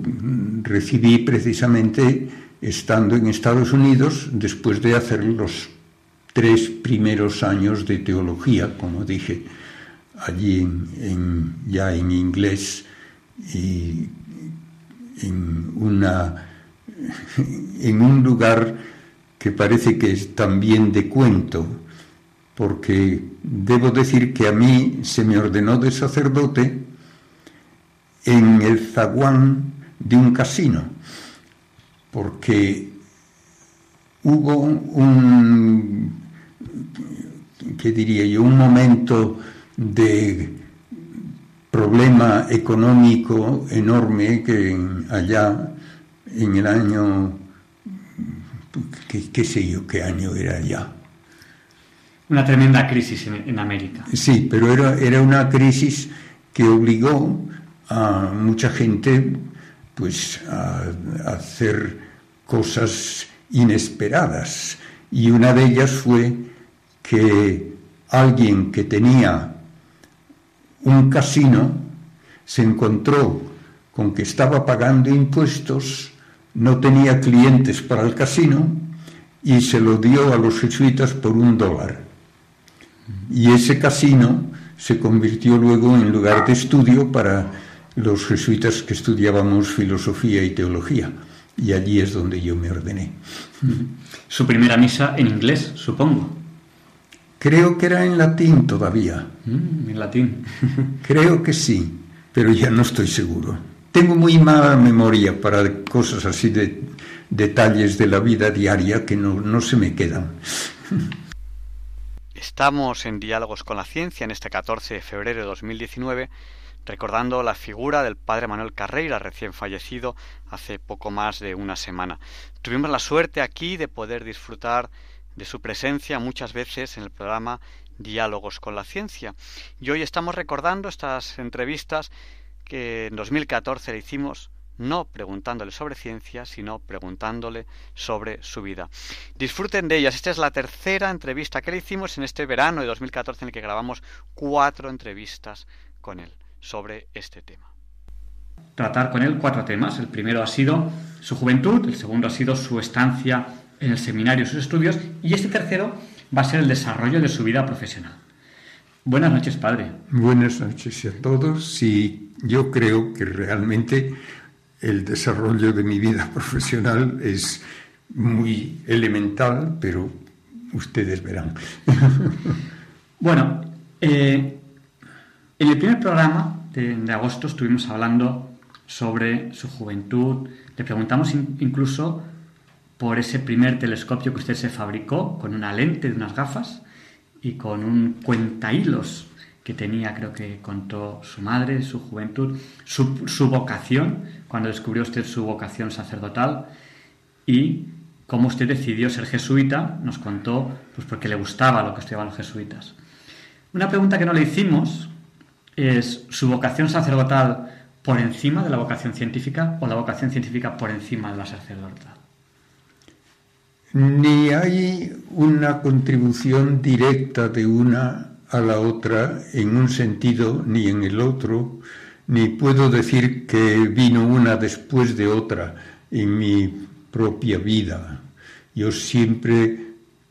recibí precisamente estando en Estados Unidos después de hacer los tres primeros años de teología, como dije, allí ya en inglés y en un lugar que parece que es también de cuento, porque debo decir que a mí se me ordenó de sacerdote en el zaguán de un casino, porque hubo un, ¿qué diría yo?, un momento de problema económico enorme que allá en el año, qué, sé yo qué año era ya. Una tremenda crisis en, América. Sí, pero era, era una crisis que obligó a mucha gente pues a, a hacer cosas inesperadas y una de ellas fue que alguien que tenía un casino se encontró con que estaba pagando impuestos no tenía clientes para el casino y se lo dio a los jesuitas por un dólar. Y ese casino se convirtió luego en lugar de estudio para los jesuitas que estudiábamos filosofía y teología. y allí es donde yo me ordené. Su primera misa en inglés, supongo. Creo que era en latín todavía. Mm, en latín. Creo que sí, pero ya no estoy seguro. Tengo muy mala memoria para cosas así de detalles de la vida diaria que no, no se me quedan. Estamos en Diálogos con la Ciencia en este 14 de febrero de 2019 recordando la figura del padre Manuel Carreira, recién fallecido hace poco más de una semana. Tuvimos la suerte aquí de poder disfrutar de su presencia muchas veces en el programa Diálogos con la Ciencia. Y hoy estamos recordando estas entrevistas que en 2014 le hicimos no preguntándole sobre ciencia, sino preguntándole sobre su vida. Disfruten de ellas. Esta es la tercera entrevista que le hicimos en este verano de 2014 en el que grabamos cuatro entrevistas con él sobre este tema. Tratar con él cuatro temas. El primero ha sido su juventud, el segundo ha sido su estancia en el seminario, sus estudios, y este tercero va a ser el desarrollo de su vida profesional. Buenas noches, padre. Buenas noches a todos. Sí, yo creo que realmente el desarrollo de mi vida profesional es muy elemental, pero ustedes verán. bueno, eh, en el primer programa de, agosto estuvimos hablando sobre su juventud. Le preguntamos incluso por ese primer telescopio que usted se fabricó con una lente de unas gafas y con un cuentahilos que tenía, creo que contó su madre, su juventud, su, vocación, cuando descubrió usted su vocación sacerdotal y cómo usted decidió ser jesuita, nos contó, pues porque le gustaba lo que estudiaban los jesuitas. Una pregunta que no le hicimos, es su vocación sacerdotal por encima de la vocación científica o la vocación científica por encima de la sacerdotal? Ni hay una contribución directa de una a la otra en un sentido ni en el otro, ni puedo decir que vino una después de otra en mi propia vida. Yo siempre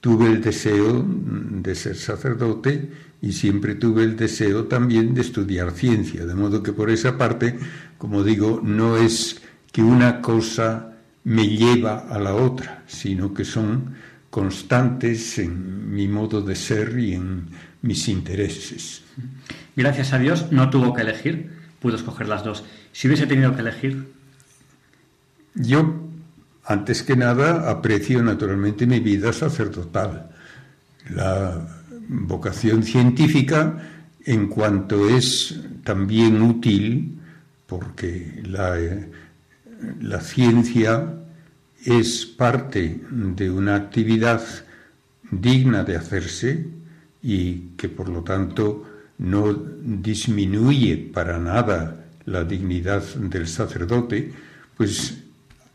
tuve el deseo de ser sacerdote y siempre tuve el deseo también de estudiar ciencia, de modo que por esa parte, como digo, no es que una cosa me lleva a la otra, sino que son constantes en mi modo de ser y en mis intereses. Gracias a Dios no tuvo que elegir, pudo escoger las dos. Si hubiese tenido que elegir... Yo, antes que nada, aprecio naturalmente mi vida sacerdotal. La vocación científica en cuanto es también útil, porque la, la ciencia es parte de una actividad digna de hacerse y que por lo tanto no disminuye para nada la dignidad del sacerdote, pues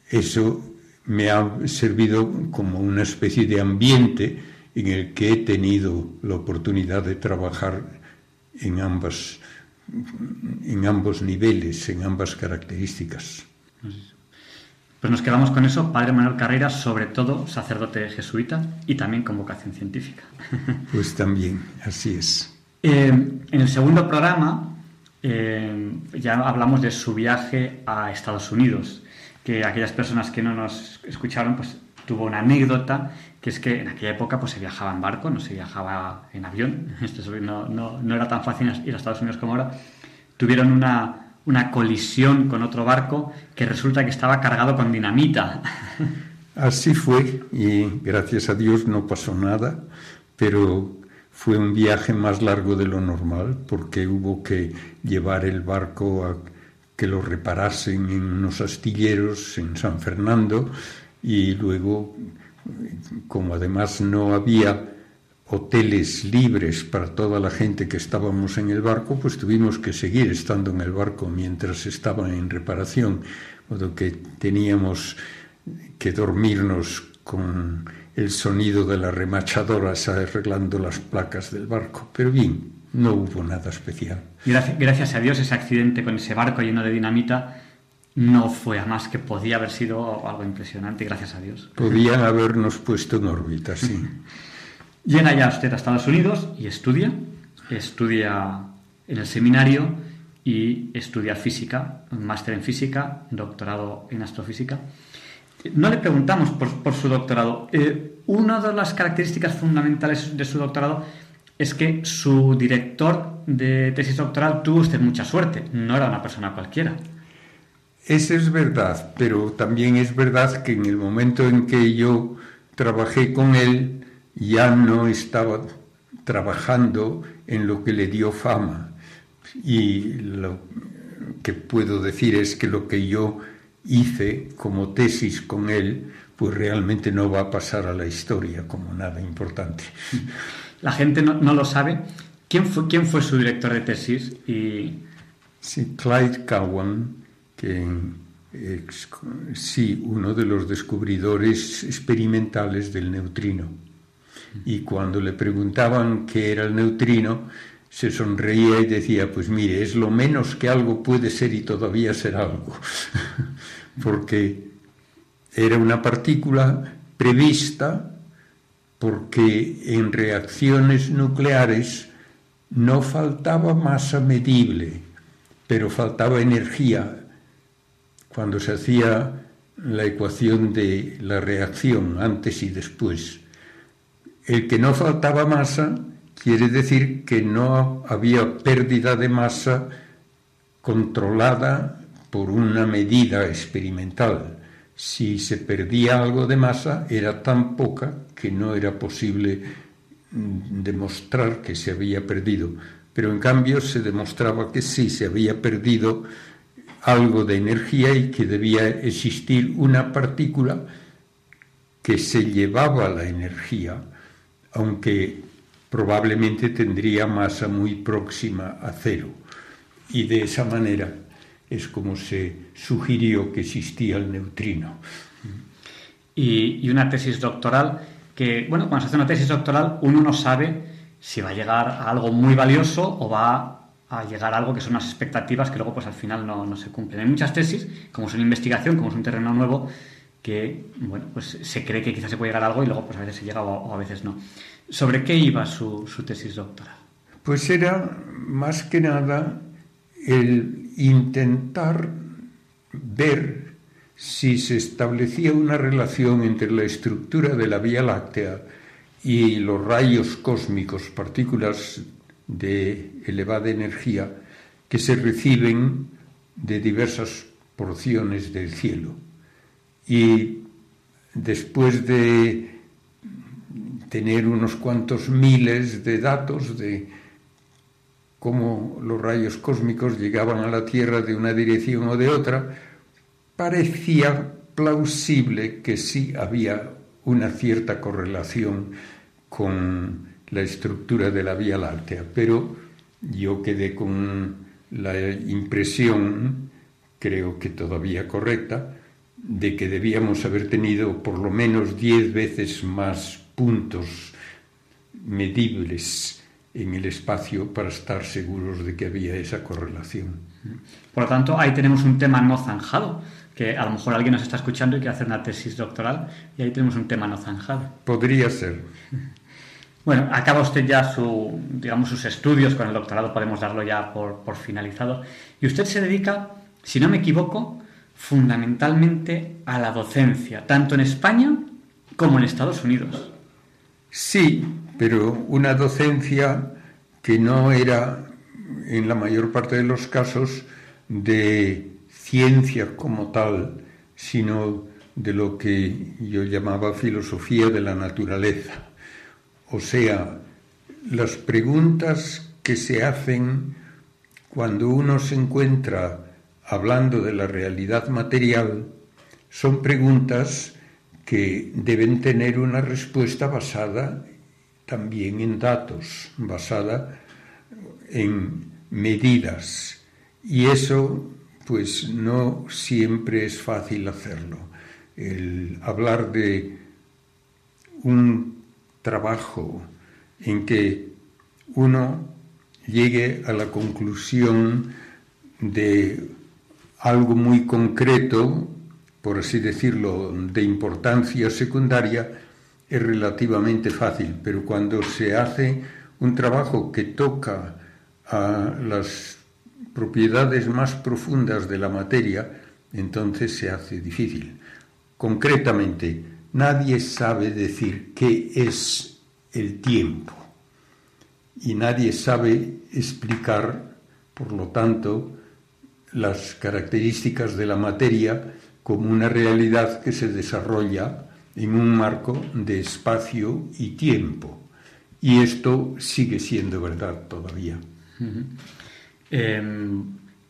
eso me ha servido como una especie de ambiente en el que he tenido la oportunidad de trabajar en, ambas, en ambos niveles, en ambas características. Pues nos quedamos con eso, Padre Manuel Carrera, sobre todo sacerdote jesuita y también con vocación científica. Pues también, así es. Eh, en el segundo programa eh, ya hablamos de su viaje a Estados Unidos, que aquellas personas que no nos escucharon, pues tuvo una anécdota que es que en aquella época pues se viajaba en barco, no se viajaba en avión, no, no, no era tan fácil ir a Estados Unidos como ahora, tuvieron una, una colisión con otro barco que resulta que estaba cargado con dinamita. Así fue y gracias a Dios no pasó nada, pero fue un viaje más largo de lo normal porque hubo que llevar el barco a que lo reparasen en unos astilleros en San Fernando y luego como además no había hoteles libres para toda la gente que estábamos en el barco, pues tuvimos que seguir estando en el barco mientras estaba en reparación, modo que teníamos que dormirnos con el sonido de las remachadoras arreglando las placas del barco. Pero bien, no hubo nada especial. Gracias, gracias a Dios ese accidente con ese barco lleno de dinamita no fue a más que podía haber sido algo impresionante, gracias a Dios. Podían habernos puesto en órbita, sí. Llega ya usted a Estados Unidos y estudia, estudia en el seminario y estudia física, máster en física, doctorado en astrofísica. no le preguntamos por, su doctorado. Eh, una de las características fundamentales de su doctorado es que su director de tesis doctoral tuvo usted mucha suerte, no era una persona cualquiera. Eso es verdad, pero también es verdad que en el momento en que yo trabajé con él ya no estaba trabajando en lo que le dio fama. Y lo que puedo decir es que lo que yo hice como tesis con él, pues realmente no va a pasar a la historia como nada importante. La gente no, no lo sabe. ¿Quién fue, ¿Quién fue su director de tesis? Y... Sí, Clyde Cowan, que es sí, uno de los descubridores experimentales del neutrino. Y cuando le preguntaban qué era el neutrino, se sonreía y decía, pues mire, es lo menos que algo puede ser y todavía ser algo, porque era una partícula prevista porque en reacciones nucleares no faltaba masa medible, pero faltaba energía. Cuando se hacía la ecuación de la reacción antes y después, el que no faltaba masa quiere decir que no había pérdida de masa controlada por una medida experimental. Si se perdía algo de masa era tan poca que no era posible mm, demostrar que se había perdido. Pero en cambio se demostraba que sí se había perdido algo de energía y que debía existir una partícula que se llevaba la energía, aunque probablemente tendría masa muy próxima a cero. Y de esa manera es como se sugirió que existía el neutrino. Y, una tesis doctoral que, bueno, cuando se hace una tesis doctoral uno no sabe si va a llegar a algo muy valioso o va a llegar a algo que son unas expectativas que luego pues al final no, no se cumplen. Hay muchas tesis, como es una investigación, como es un terreno nuevo, que bueno, pues se cree que quizás se puede llegar a algo y luego pues a veces se llega o, a veces no. ¿Sobre qué iba su, su tesis doctoral? Pues era más que nada el intentar ver si se establecía una relación entre la estructura de la Vía Láctea y los rayos cósmicos, partículas de elevada energía, que se reciben de diversas porciones del cielo. Y después de tener unos cuantos miles de datos de cómo los rayos cósmicos llegaban a la Tierra de una dirección o de otra, parecía plausible que sí había una cierta correlación con la estructura de la Vía Láctea, pero yo quedé con la impresión, creo que todavía correcta, de que debíamos haber tenido por lo menos diez veces más puntos medibles en el espacio para estar seguros de que había esa correlación. Por lo tanto, ahí tenemos un tema no zanjado, que a lo mejor alguien nos está escuchando y quiere hacer una tesis doctoral, y ahí tenemos un tema no zanjado. Podría ser. Bueno, acaba usted ya su, digamos, sus estudios con el doctorado, podemos darlo ya por, por finalizado, y usted se dedica, si no me equivoco, fundamentalmente a la docencia, tanto en España como en Estados Unidos. Sí, pero una docencia que no era, en la mayor parte de los casos, de ciencia como tal, sino de lo que yo llamaba filosofía de la naturaleza. O sea, las preguntas que se hacen cuando uno se encuentra hablando de la realidad material son preguntas que deben tener una respuesta basada también en datos, basada en medidas. Y eso, pues no siempre es fácil hacerlo. El hablar de un trabajo en que uno llegue a la conclusión de algo muy concreto, por así decirlo, de importancia secundaria, es relativamente fácil, pero cuando se hace un trabajo que toca a las propiedades más profundas de la materia, entonces se hace difícil. Concretamente, nadie sabe decir qué es el tiempo y nadie sabe explicar, por lo tanto, las características de la materia como una realidad que se desarrolla en un marco de espacio y tiempo. Y esto sigue siendo verdad todavía. Em,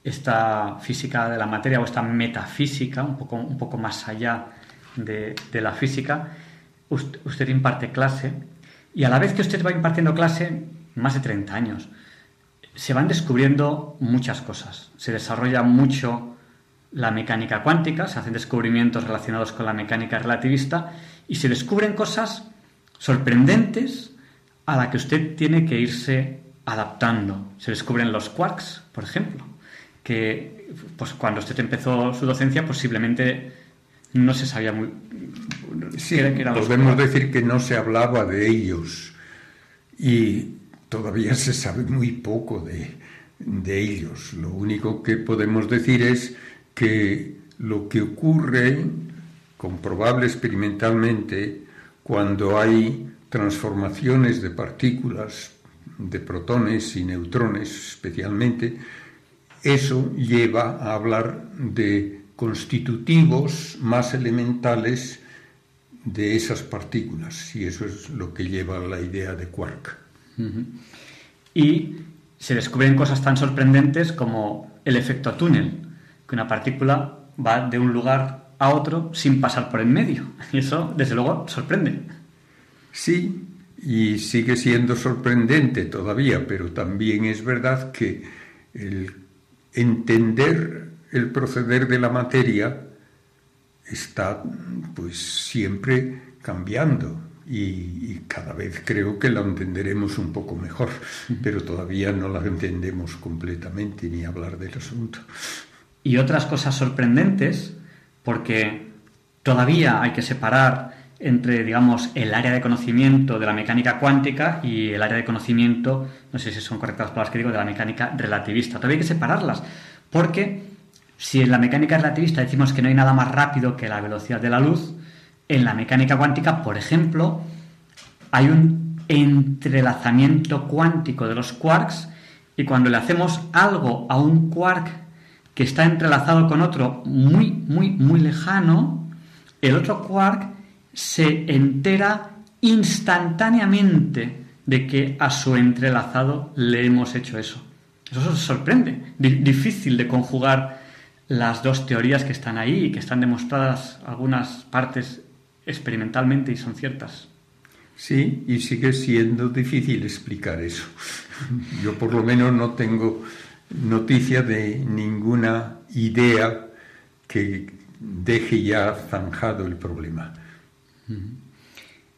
esta física de la materia o esta metafísica, un poco, un poco más allá de, la física, usted, imparte clase y a la vez que usted va impartiendo clase, más de 30 años, se van descubriendo muchas cosas. Se desarrolla mucho la mecánica cuántica, se hacen descubrimientos relacionados con la mecánica relativista y se descubren cosas sorprendentes a la que usted tiene que irse adaptando. Se descubren los quarks, por ejemplo, que pues cuando usted empezó su docencia posiblemente no se sabía muy sí, podemos decir que no se hablaba de ellos y todavía se sabe muy poco de, de ellos. Lo único que podemos decir es que lo que ocurre, comprobable experimentalmente, cuando hay transformaciones de partículas, de protones y neutrones especialmente, eso lleva a hablar de constitutivos más elementales de esas partículas, y eso es lo que lleva a la idea de quark. Y se descubren cosas tan sorprendentes como el efecto túnel, que una partícula va de un lugar a otro sin pasar por en medio. Y eso, desde luego, sorprende. Sí, y sigue siendo sorprendente todavía, pero también es verdad que el entender el proceder de la materia está pues siempre cambiando y, cada vez creo que la entenderemos un poco mejor, pero todavía no la entendemos completamente ni hablar del asunto. Y otras cosas sorprendentes, porque todavía hay que separar entre, digamos, el área de conocimiento de la mecánica cuántica y el área de conocimiento, no sé si son correctas las palabras que digo, de la mecánica relativista. Todavía hay que separarlas, porque si en la mecánica relativista decimos que no hay nada más rápido que la velocidad de la luz, en la mecánica cuántica, por ejemplo, hay un entrelazamiento cuántico de los quarks y cuando le hacemos algo a un quark que está entrelazado con otro muy, muy, muy lejano, el otro quark se entera instantáneamente de que a su entrelazado le hemos hecho eso. Eso sorprende. difícil de conjugar las dos teorías que están ahí y que están demostradas algunas partes experimentalmente y son ciertas. Sí, y sigue siendo difícil explicar eso. Yo por lo menos no tengo noticia de ninguna idea que deje ya zanjado el problema.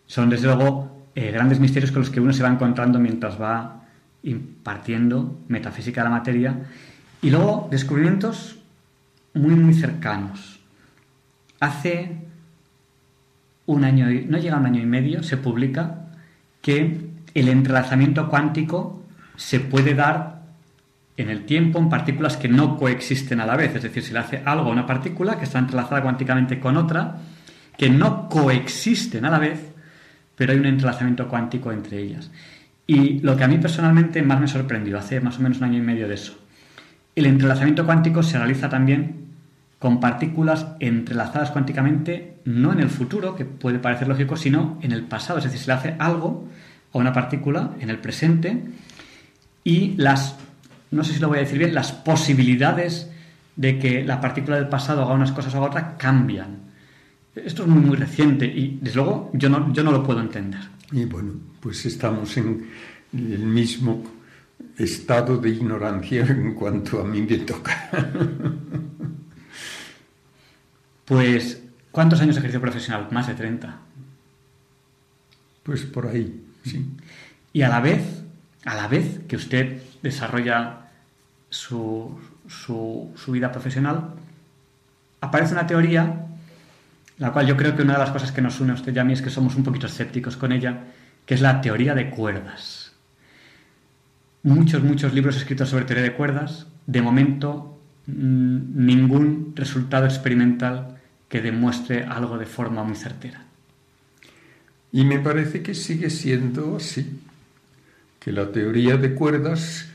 Son desde luego eh, grandes misterios con los que uno se va encontrando mientras va impartiendo metafísica de la materia y luego descubrimientos muy muy cercanos. Hace un año, no llega un año y medio, se publica que el entrelazamiento cuántico se puede dar en el tiempo en partículas que no coexisten a la vez. Es decir, si le hace algo a una partícula que está entrelazada cuánticamente con otra, que no coexisten a la vez, pero hay un entrelazamiento cuántico entre ellas. Y lo que a mí personalmente más me sorprendió, hace más o menos un año y medio de eso, el entrelazamiento cuántico se realiza también con partículas entrelazadas cuánticamente, no en el futuro, que puede parecer lógico, sino en el pasado. Es decir, se le hace algo a una partícula en el presente y las, no sé si lo voy a decir bien, las posibilidades de que la partícula del pasado haga unas cosas o haga otras cambian. Esto es muy, muy reciente y, desde luego, yo no, yo no lo puedo entender. Y bueno, pues estamos en el mismo estado de ignorancia en cuanto a mí me toca. Pues, ¿cuántos años de ejercicio profesional? Más de 30. Pues por ahí, sí. Y a la vez, a la vez que usted desarrolla su, su, su vida profesional, aparece una teoría, la cual yo creo que una de las cosas que nos une a usted y a mí es que somos un poquito escépticos con ella, que es la teoría de cuerdas. Muchos, muchos libros escritos sobre teoría de cuerdas, de momento mm, ningún resultado experimental que demuestre algo de forma muy certera. Y me parece que sigue siendo así, que la teoría de cuerdas,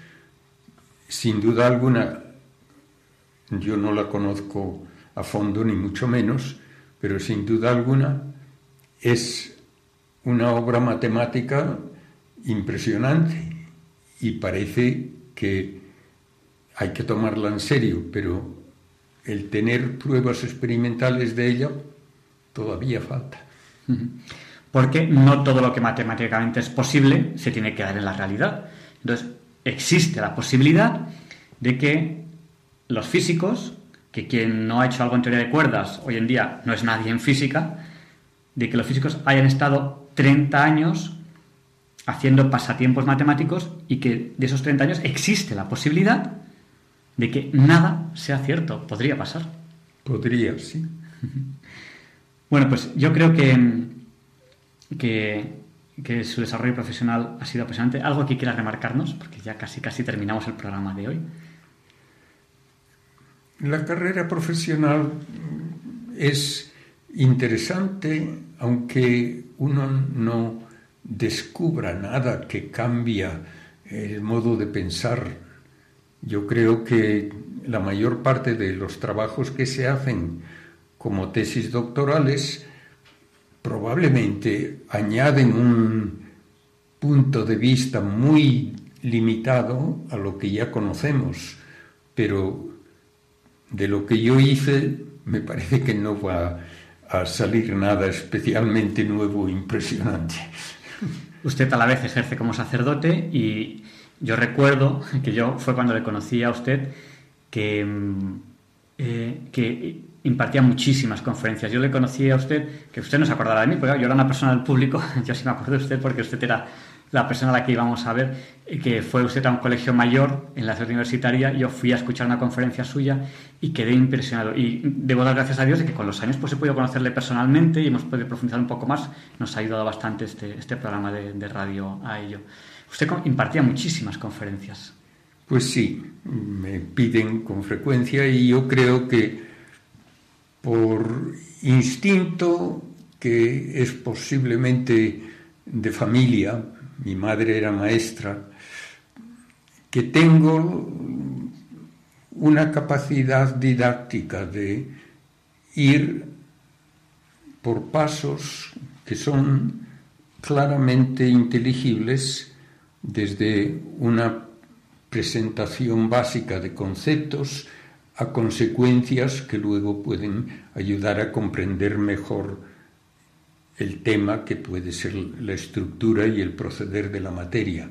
sin duda alguna, yo no la conozco a fondo ni mucho menos, pero sin duda alguna es una obra matemática impresionante y parece que hay que tomarla en serio, pero el tener pruebas experimentales de ella todavía falta. Porque no todo lo que matemáticamente es posible se tiene que dar en la realidad. Entonces, existe la posibilidad de que los físicos, que quien no ha hecho algo en teoría de cuerdas hoy en día no es nadie en física, de que los físicos hayan estado 30 años haciendo pasatiempos matemáticos y que de esos 30 años existe la posibilidad de que nada sea cierto. Podría pasar. Podría, sí. Bueno, pues yo creo que, que, su desarrollo profesional ha sido apasionante. ¿Algo que quiera remarcarnos? Porque ya casi, casi terminamos el programa de hoy. La carrera profesional es interesante, aunque uno no descubra nada que cambia el modo de pensar yo creo que la mayor parte de los trabajos que se hacen como tesis doctorales probablemente añaden un punto de vista muy limitado a lo que ya conocemos, pero de lo que yo hice me parece que no va a salir nada especialmente nuevo e impresionante. Usted a la vez ejerce como sacerdote y yo recuerdo que yo fue cuando le conocí a usted que, mm, eh, que impartía muchísimas conferencias. Yo le conocí a usted, que usted no se acordará de mí, porque yo era una persona del público, yo sí me acuerdo de usted porque usted era la persona a la que íbamos a ver, eh, que fue usted a un colegio mayor en la ciudad universitaria, yo fui a escuchar una conferencia suya y quedé impresionado. Y debo dar gracias a Dios de que con los años pues he podido conocerle personalmente y hemos podido profundizar un poco más. Nos ha ayudado bastante este, este programa de radio a ello. Usted impartía muchísimas conferencias. Pues sí, me piden con frecuencia y yo creo que por instinto que es posiblemente de familia, mi madre era maestra, que tengo una capacidad didáctica de ir por pasos que son claramente inteligibles desde una presentación básica de conceptos a consecuencias que luego pueden ayudar a comprender mejor el tema que puede ser la estructura y el proceder de la materia.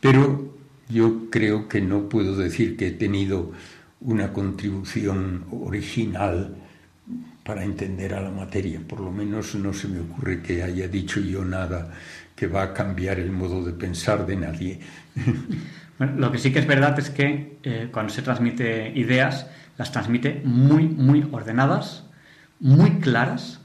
Pero yo creo que no puedo decir que he tenido una contribución original para entender a la materia. Por lo menos no se me ocurre que haya dicho yo nada que va a cambiar el modo de pensar de nadie. lo que sí que es verdad es que eh, cuando se transmite ideas, las transmite muy, muy ordenadas, muy claras,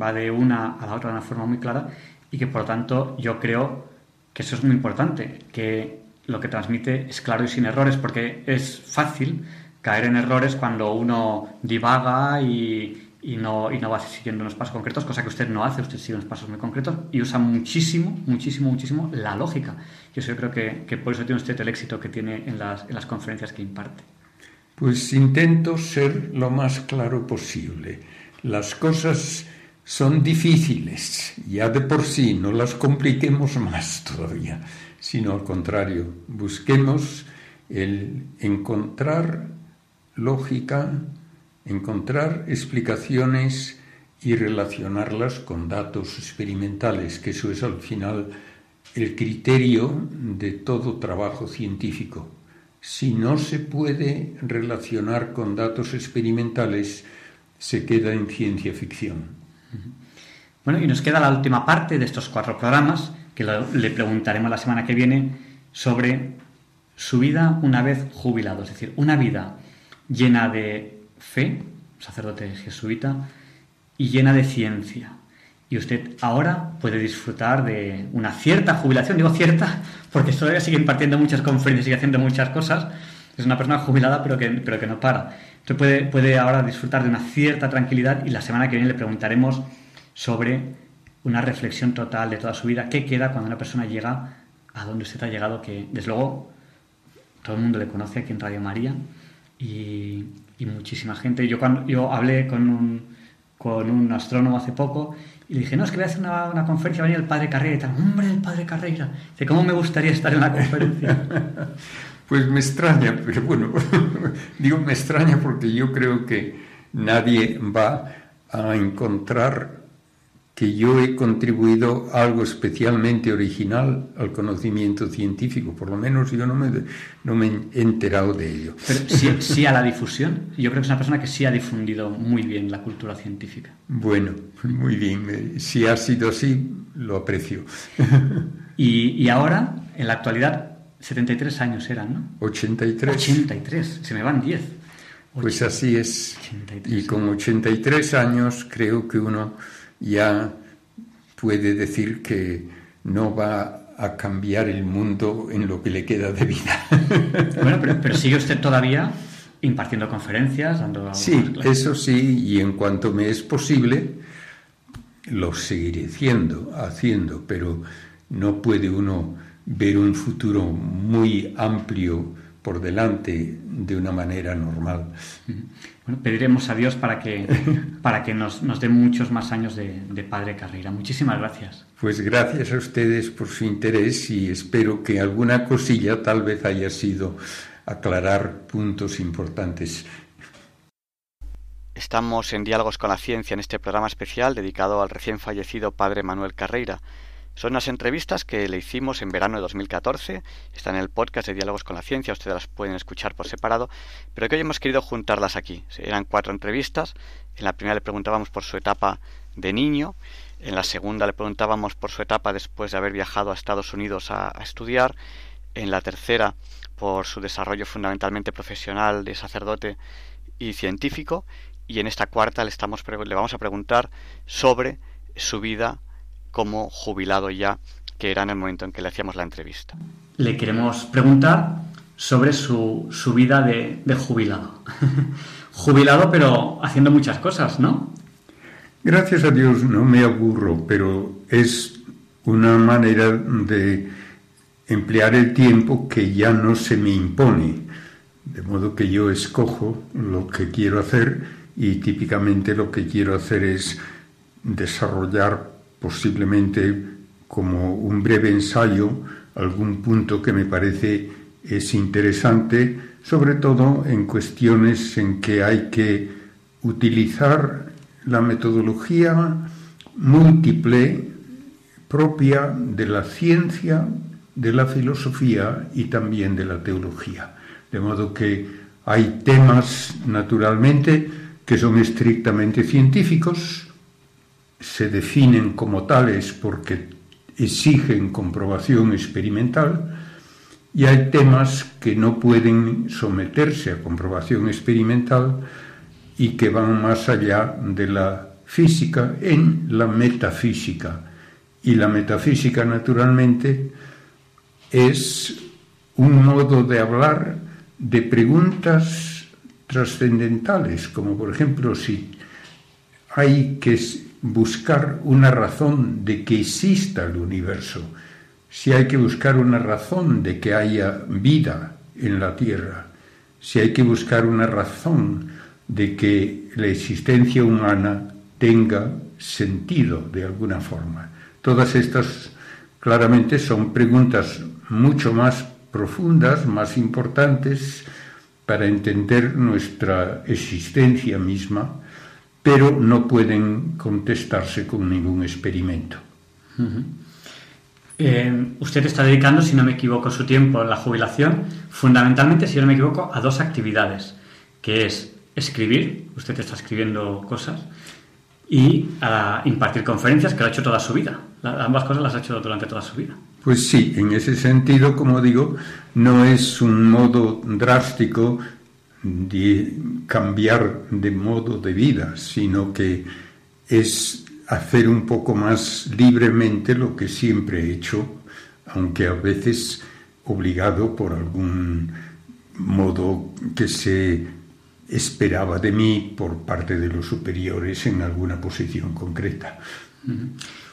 va de una a la otra de una forma muy clara y que por lo tanto yo creo que eso es muy importante, que lo que transmite es claro y sin errores, porque es fácil caer en errores cuando uno divaga y, y no, y no va siguiendo unos pasos concretos, cosa que usted no hace, usted sigue unos pasos muy concretos y usa muchísimo, muchísimo, muchísimo la lógica. Yo creo que, que por eso tiene usted el éxito que tiene en las, en las conferencias que imparte. Pues intento ser lo más claro posible. Las cosas son difíciles, ya de por sí, no las compliquemos más todavía, sino al contrario, busquemos el encontrar lógica, encontrar explicaciones y relacionarlas con datos experimentales, que eso es al final el criterio de todo trabajo científico. Si no se puede relacionar con datos experimentales, se queda en ciencia ficción. Bueno, y nos queda la última parte de estos cuatro programas, que le preguntaremos la semana que viene, sobre su vida una vez jubilado, es decir, una vida llena de fe, sacerdote jesuita, y llena de ciencia. Y usted ahora puede disfrutar de una cierta jubilación, digo cierta, porque todavía sigue impartiendo muchas conferencias, sigue haciendo muchas cosas, Es una persona jubilada pero que, pero que no para. Entonces puede, puede ahora disfrutar de una cierta tranquilidad y la semana que viene le preguntaremos sobre una reflexión total de toda su vida. ¿Qué queda cuando una persona llega a donde usted ha llegado? Que desde luego todo el mundo le conoce aquí en Radio María y, y muchísima gente. Yo, cuando, yo hablé con un, con un astrónomo hace poco y le dije, no, es que voy a hacer una, una conferencia, va a venir el padre Carreira y tal. Hombre, el padre Carreira. Dice, ¿cómo me gustaría estar en la conferencia? Pues me extraña, pero bueno, digo me extraña porque yo creo que nadie va a encontrar que yo he contribuido algo especialmente original al conocimiento científico, por lo menos yo no me, no me he enterado de ello. Pero sí, sí, a la difusión. Yo creo que es una persona que sí ha difundido muy bien la cultura científica. Bueno, muy bien. Si ha sido así, lo aprecio. Y, y ahora, en la actualidad, 73 años eran, ¿no? 83. 83, se me van 10. Pues así es. 83 Y con 83 años creo que uno ya puede decir que no va a cambiar el mundo en lo que le queda de vida. Bueno, pero, pero sigue usted todavía impartiendo conferencias, dando Sí, eso sí, y en cuanto me es posible, lo seguiré haciendo, haciendo, pero no puede uno ver un futuro muy amplio por delante de una manera normal. Bueno, pediremos a Dios para que, para que nos, nos dé muchos más años de, de padre Carreira. Muchísimas gracias. Pues gracias a ustedes por su interés y espero que alguna cosilla tal vez haya sido aclarar puntos importantes. Estamos en Diálogos con la Ciencia en este programa especial dedicado al recién fallecido padre Manuel Carreira. Son unas entrevistas que le hicimos en verano de 2014, están en el podcast de Diálogos con la Ciencia, ustedes las pueden escuchar por separado, pero que hoy hemos querido juntarlas aquí. Eran cuatro entrevistas, en la primera le preguntábamos por su etapa de niño, en la segunda le preguntábamos por su etapa después de haber viajado a Estados Unidos a, a estudiar, en la tercera por su desarrollo fundamentalmente profesional de sacerdote y científico, y en esta cuarta le, estamos, le vamos a preguntar sobre su vida como jubilado ya, que era en el momento en que le hacíamos la entrevista. Le queremos preguntar sobre su, su vida de, de jubilado. jubilado, pero haciendo muchas cosas, ¿no? Gracias a Dios no me aburro, pero es una manera de emplear el tiempo que ya no se me impone. De modo que yo escojo lo que quiero hacer y típicamente lo que quiero hacer es desarrollar posiblemente como un breve ensayo algún punto que me parece es interesante, sobre todo en cuestiones en que hay que utilizar la metodología múltiple propia de la ciencia, de la filosofía y también de la teología. De modo que hay temas, naturalmente, que son estrictamente científicos, se definen como tales porque exigen comprobación experimental, y hay temas que no pueden someterse a comprobación experimental y que van más allá de la física en la metafísica. Y la metafísica, naturalmente, es un modo de hablar de preguntas trascendentales, como por ejemplo si hay que buscar una razón de que exista el universo, si hay que buscar una razón de que haya vida en la Tierra, si hay que buscar una razón de que la existencia humana tenga sentido de alguna forma. Todas estas claramente son preguntas mucho más profundas, más importantes para entender nuestra existencia misma, pero no pueden contestarse con ningún experimento. Eh, usted está dedicando, si no me equivoco, su tiempo en la jubilación, fundamentalmente, si no me equivoco, a dos actividades, que es escribir, usted está escribiendo cosas, y a impartir conferencias, que lo ha hecho toda su vida. La- ambas cosas las ha hecho durante toda su vida. Pues sí, en ese sentido, como digo, no es un modo drástico de cambiar de modo de vida, sino que es hacer un poco más libremente lo que siempre he hecho, aunque a veces obligado por algún modo que se esperaba de mí por parte de los superiores en alguna posición concreta.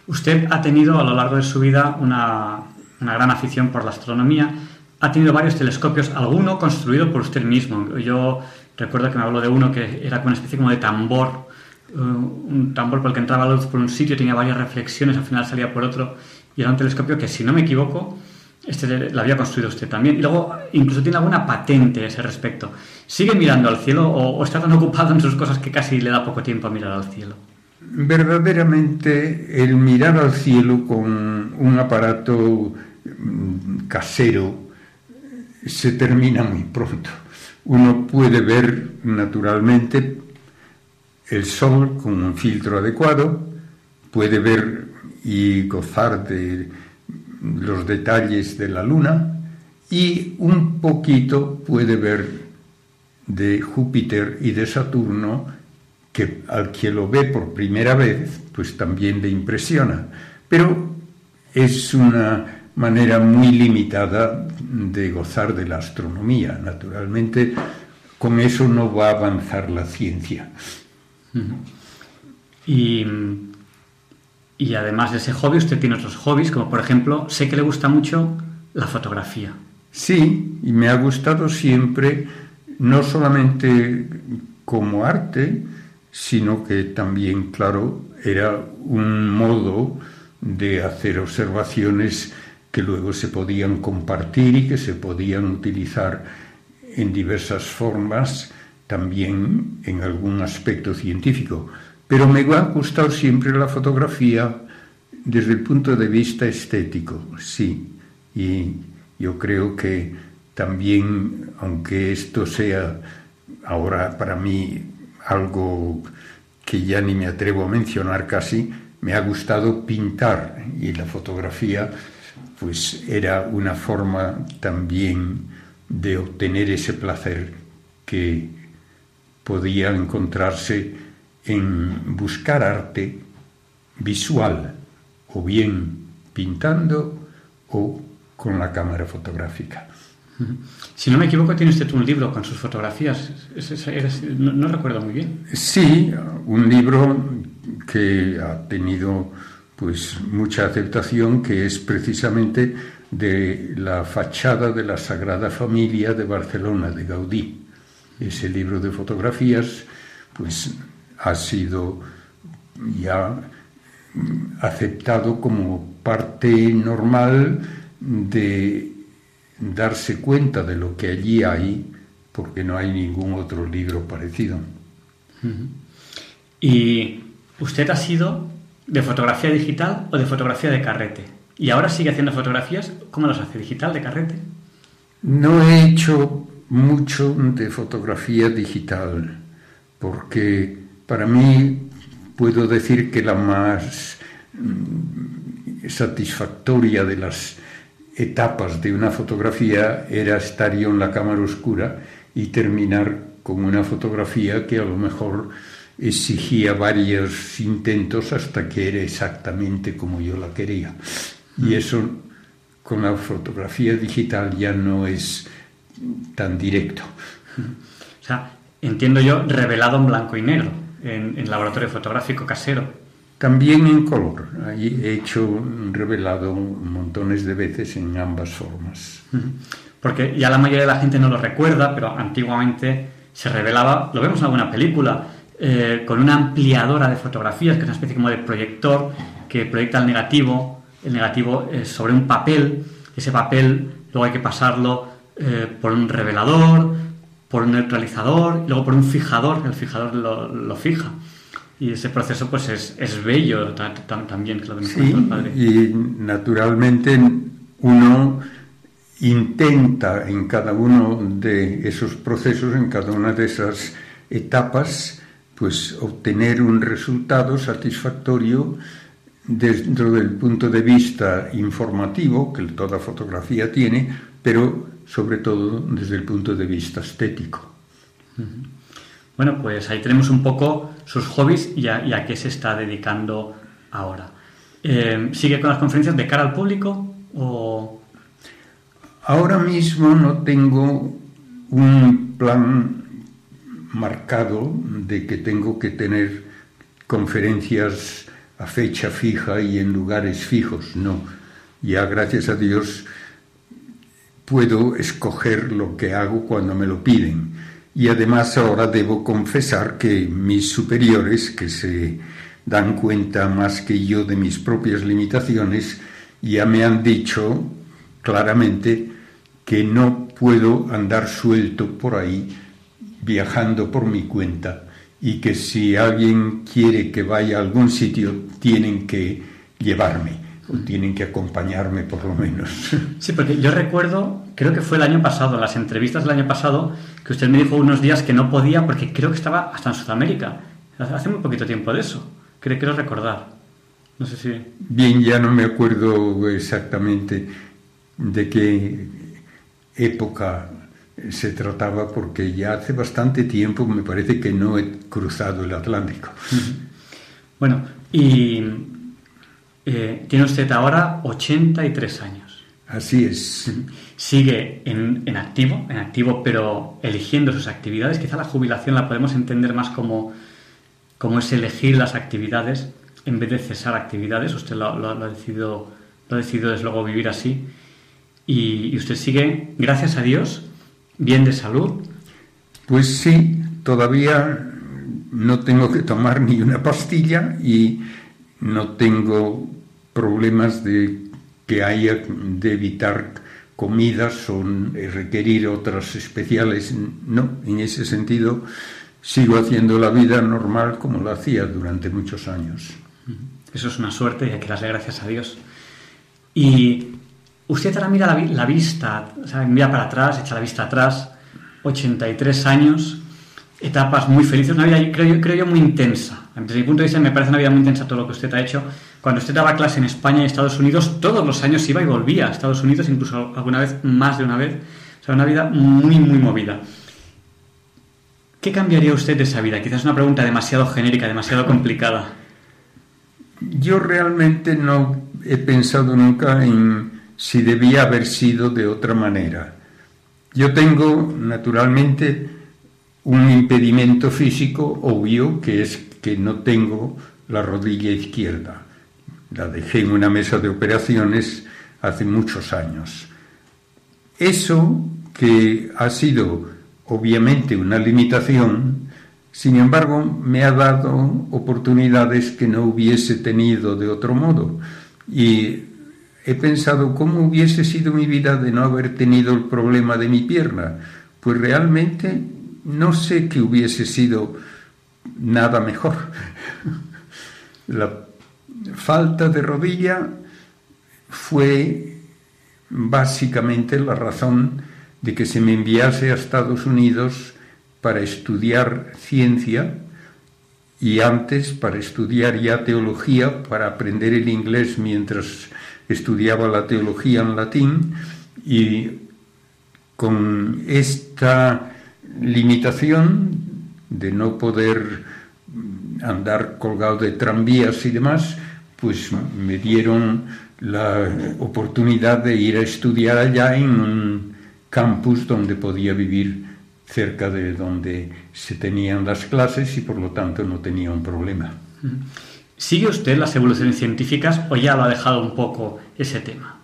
Usted ha tenido a lo largo de su vida una, una gran afición por la astronomía. Ha tenido varios telescopios, alguno construido por usted mismo. Yo recuerdo que me habló de uno que era como una especie como de tambor, eh, un tambor por el que entraba la luz por un sitio, tenía varias reflexiones, al final salía por otro, y era un telescopio que, si no me equivoco, este lo había construido usted también. Y luego incluso tiene alguna patente a ese respecto. ¿Sigue mirando al cielo o, está tan ocupado en sus cosas que casi le da poco tiempo a mirar al cielo? Verdaderamente el mirar al cielo con un aparato mm, casero se termina muy pronto. Uno puede ver naturalmente el sol con un filtro adecuado, puede ver y gozar de los detalles de la luna y un poquito puede ver de Júpiter y de Saturno que al que lo ve por primera vez pues también le impresiona pero es una manera muy limitada de gozar de la astronomía naturalmente con eso no va a avanzar la ciencia y y además de ese hobby, usted tiene otros hobbies, como por ejemplo, sé que le gusta mucho la fotografía. Sí, y me ha gustado siempre, no solamente como arte, sino que también, claro, era un modo de hacer observaciones que luego se podían compartir y que se podían utilizar en diversas formas, también en algún aspecto científico. Pero me ha gustado siempre la fotografía desde el punto de vista estético, sí. Y yo creo que también, aunque esto sea ahora para mí algo que ya ni me atrevo a mencionar casi, me ha gustado pintar y la fotografía pues era una forma también de obtener ese placer que podía encontrarse en buscar arte visual, o bien pintando o con la cámara fotográfica. Si no me equivoco, tiene usted un libro con sus fotografías. no, recuerdo muy bien. Sí, un libro que ha tenido pues mucha aceptación, que es precisamente de la fachada de la Sagrada Familia de Barcelona, de Gaudí. Ese libro de fotografías, pues ha sido ya aceptado como parte normal de darse cuenta de lo que allí hay, porque no hay ningún otro libro parecido. ¿Y usted ha sido de fotografía digital o de fotografía de carrete? ¿Y ahora sigue haciendo fotografías? ¿Cómo las hace? ¿Digital, de carrete? No he hecho mucho de fotografía digital, porque para mí puedo decir que la más mm, satisfactoria de las etapas de una fotografía era estar yo en la cámara oscura y terminar con una fotografía que a lo mejor exigía varios intentos hasta que era exactamente como yo la quería. Y mm. eso con la fotografía digital ya no es tan directo. O sea, entiendo yo, revelado en blanco y negro en, laboratorio fotográfico casero. También en color. Ahí he hecho revelado montones de veces en ambas formas. Porque ya la mayoría de la gente no lo recuerda, pero antiguamente se revelaba, lo vemos en alguna película, eh, con una ampliadora de fotografías, que es una especie como de proyector que proyecta el negativo, el negativo eh, sobre un papel. Ese papel luego hay que pasarlo eh, por un revelador, por un neutralizador, y luego por un fijador, el fijador lo, fija. Y ese proceso pues es, es bello también, que lo sí, padre. Y naturalmente uno intenta en cada uno de esos procesos, en cada una de esas etapas, pues obtener un resultado satisfactorio dentro del punto de vista informativo que toda fotografía tiene, pero sobre todo desde el punto de vista estético. Bueno, pues ahí tenemos un poco sus hobbies y a, qué se está dedicando ahora. Eh, ¿Sigue con las conferencias de cara al público o...? Ahora mismo no tengo un plan marcado de que tengo que tener conferencias a fecha fija y en lugares fijos, no. Ya gracias a Dios puedo escoger lo que hago cuando me lo piden. Y además ahora debo confesar que mis superiores, que se dan cuenta más que yo de mis propias limitaciones, ya me han dicho claramente que no puedo andar suelto por ahí viajando por mi cuenta y que si alguien quiere que vaya a algún sitio tienen que llevarme o tienen que acompañarme por lo menos. Sí, porque yo recuerdo, creo que fue el año pasado, las entrevistas del año pasado, que usted me dijo unos días que no podía porque creo que estaba hasta en Sudamérica. Hace muy poquito tiempo de eso. Creo, quiero recordar. No sé si... Bien, ya no me acuerdo exactamente de qué época se trataba porque ya hace bastante tiempo me parece que no he cruzado el Atlántico. Bueno, y eh, tiene usted ahora 83 años. Así es. Sigue en, en, activo, en activo, pero eligiendo sus actividades. Quizá la jubilación la podemos entender más como, como es elegir las actividades en vez de cesar actividades. Usted lo, lo, lo ha decidido, lo ha decidido desde luego vivir así. Y, y usted sigue, gracias a Dios, bien de salud. Pues sí, todavía no tengo que tomar ni una pastilla y no tengo problemas de que haya de evitar comidas o requerir otras especiales. No, en ese sentido sigo haciendo la vida normal como la hacía durante muchos años. Eso es una suerte y hay que darle gracias a Dios. Y usted ahora mira la, vista, o sea, mira para atrás, echa la vista atrás, 83 años, etapas muy felices, una vida, creo yo, creo yo, muy intensa. Desde mi punto de vista me parece una vida muy intensa todo lo que usted ha hecho. Cuando usted daba clase en España y Estados Unidos, todos los años iba y volvía a Estados Unidos, incluso alguna vez, más de una vez. O sea, una vida muy, muy movida. ¿Qué cambiaría usted de esa vida? Quizás una pregunta demasiado genérica, demasiado complicada. Yo realmente no he pensado nunca en si debía haber sido de otra manera. Yo tengo, naturalmente, un impedimento físico obvio, que es que no tengo la rodilla izquierda. La dejé en una mesa de operaciones hace muchos años. Eso que ha sido obviamente una limitación, sin embargo, me ha dado oportunidades que no hubiese tenido de otro modo. Y he pensado cómo hubiese sido mi vida de no haber tenido el problema de mi pierna. Pues realmente no sé que hubiese sido nada mejor. La falta de rodilla fue básicamente la razón de que se me enviase a Estados Unidos para estudiar ciencia y antes para estudiar ya teología, para aprender el inglés mientras estudiaba la teología en latín y con esta limitación de no poder andar colgado de tranvías y demás, pues me dieron la oportunidad de ir a estudiar allá en un campus donde podía vivir cerca de donde se tenían las clases y por lo tanto no tenía un problema. ¿Sigue usted las evoluciones científicas o ya lo ha dejado un poco ese tema?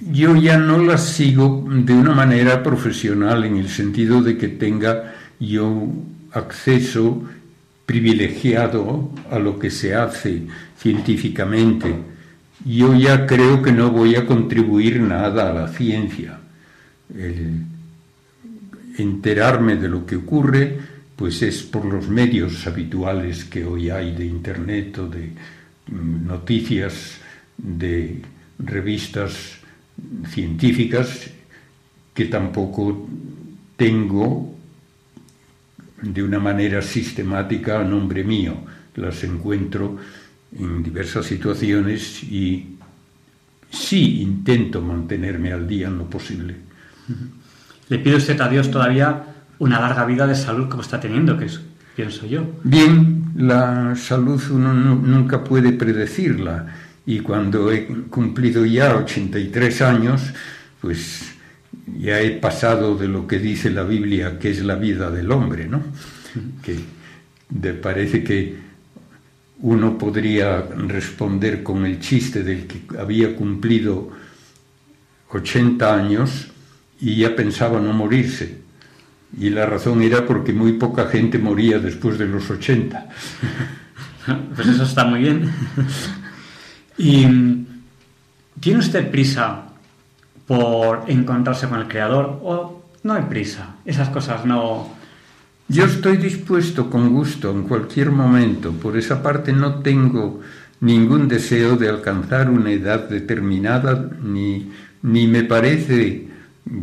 Yo ya no las sigo de una manera profesional en el sentido de que tenga yo acceso privilegiado a lo que se hace científicamente. Yo ya creo que no voy a contribuir nada a la ciencia. El enterarme de lo que ocurre, pues es por los medios habituales que hoy hay de internet o de mm, noticias de revistas científicas que tampoco tengo de una manera sistemática a nombre mío. Las encuentro en diversas situaciones y sí intento mantenerme al día en lo posible. Le pido usted a Dios todavía una larga vida de salud como está teniendo, que es, pienso yo. Bien, la salud uno nunca puede predecirla y cuando he cumplido ya 83 años, pues ya he pasado de lo que dice la Biblia, que es la vida del hombre, ¿no? Que de, parece que uno podría responder con el chiste del que había cumplido 80 años y ya pensaba no morirse. Y la razón era porque muy poca gente moría después de los 80. Pues eso está muy bien. ¿Y tiene usted prisa por encontrarse con el Creador o no hay prisa? Esas cosas no... Yo estoy dispuesto con gusto en cualquier momento. Por esa parte no tengo ningún deseo de alcanzar una edad determinada, ni, ni me parece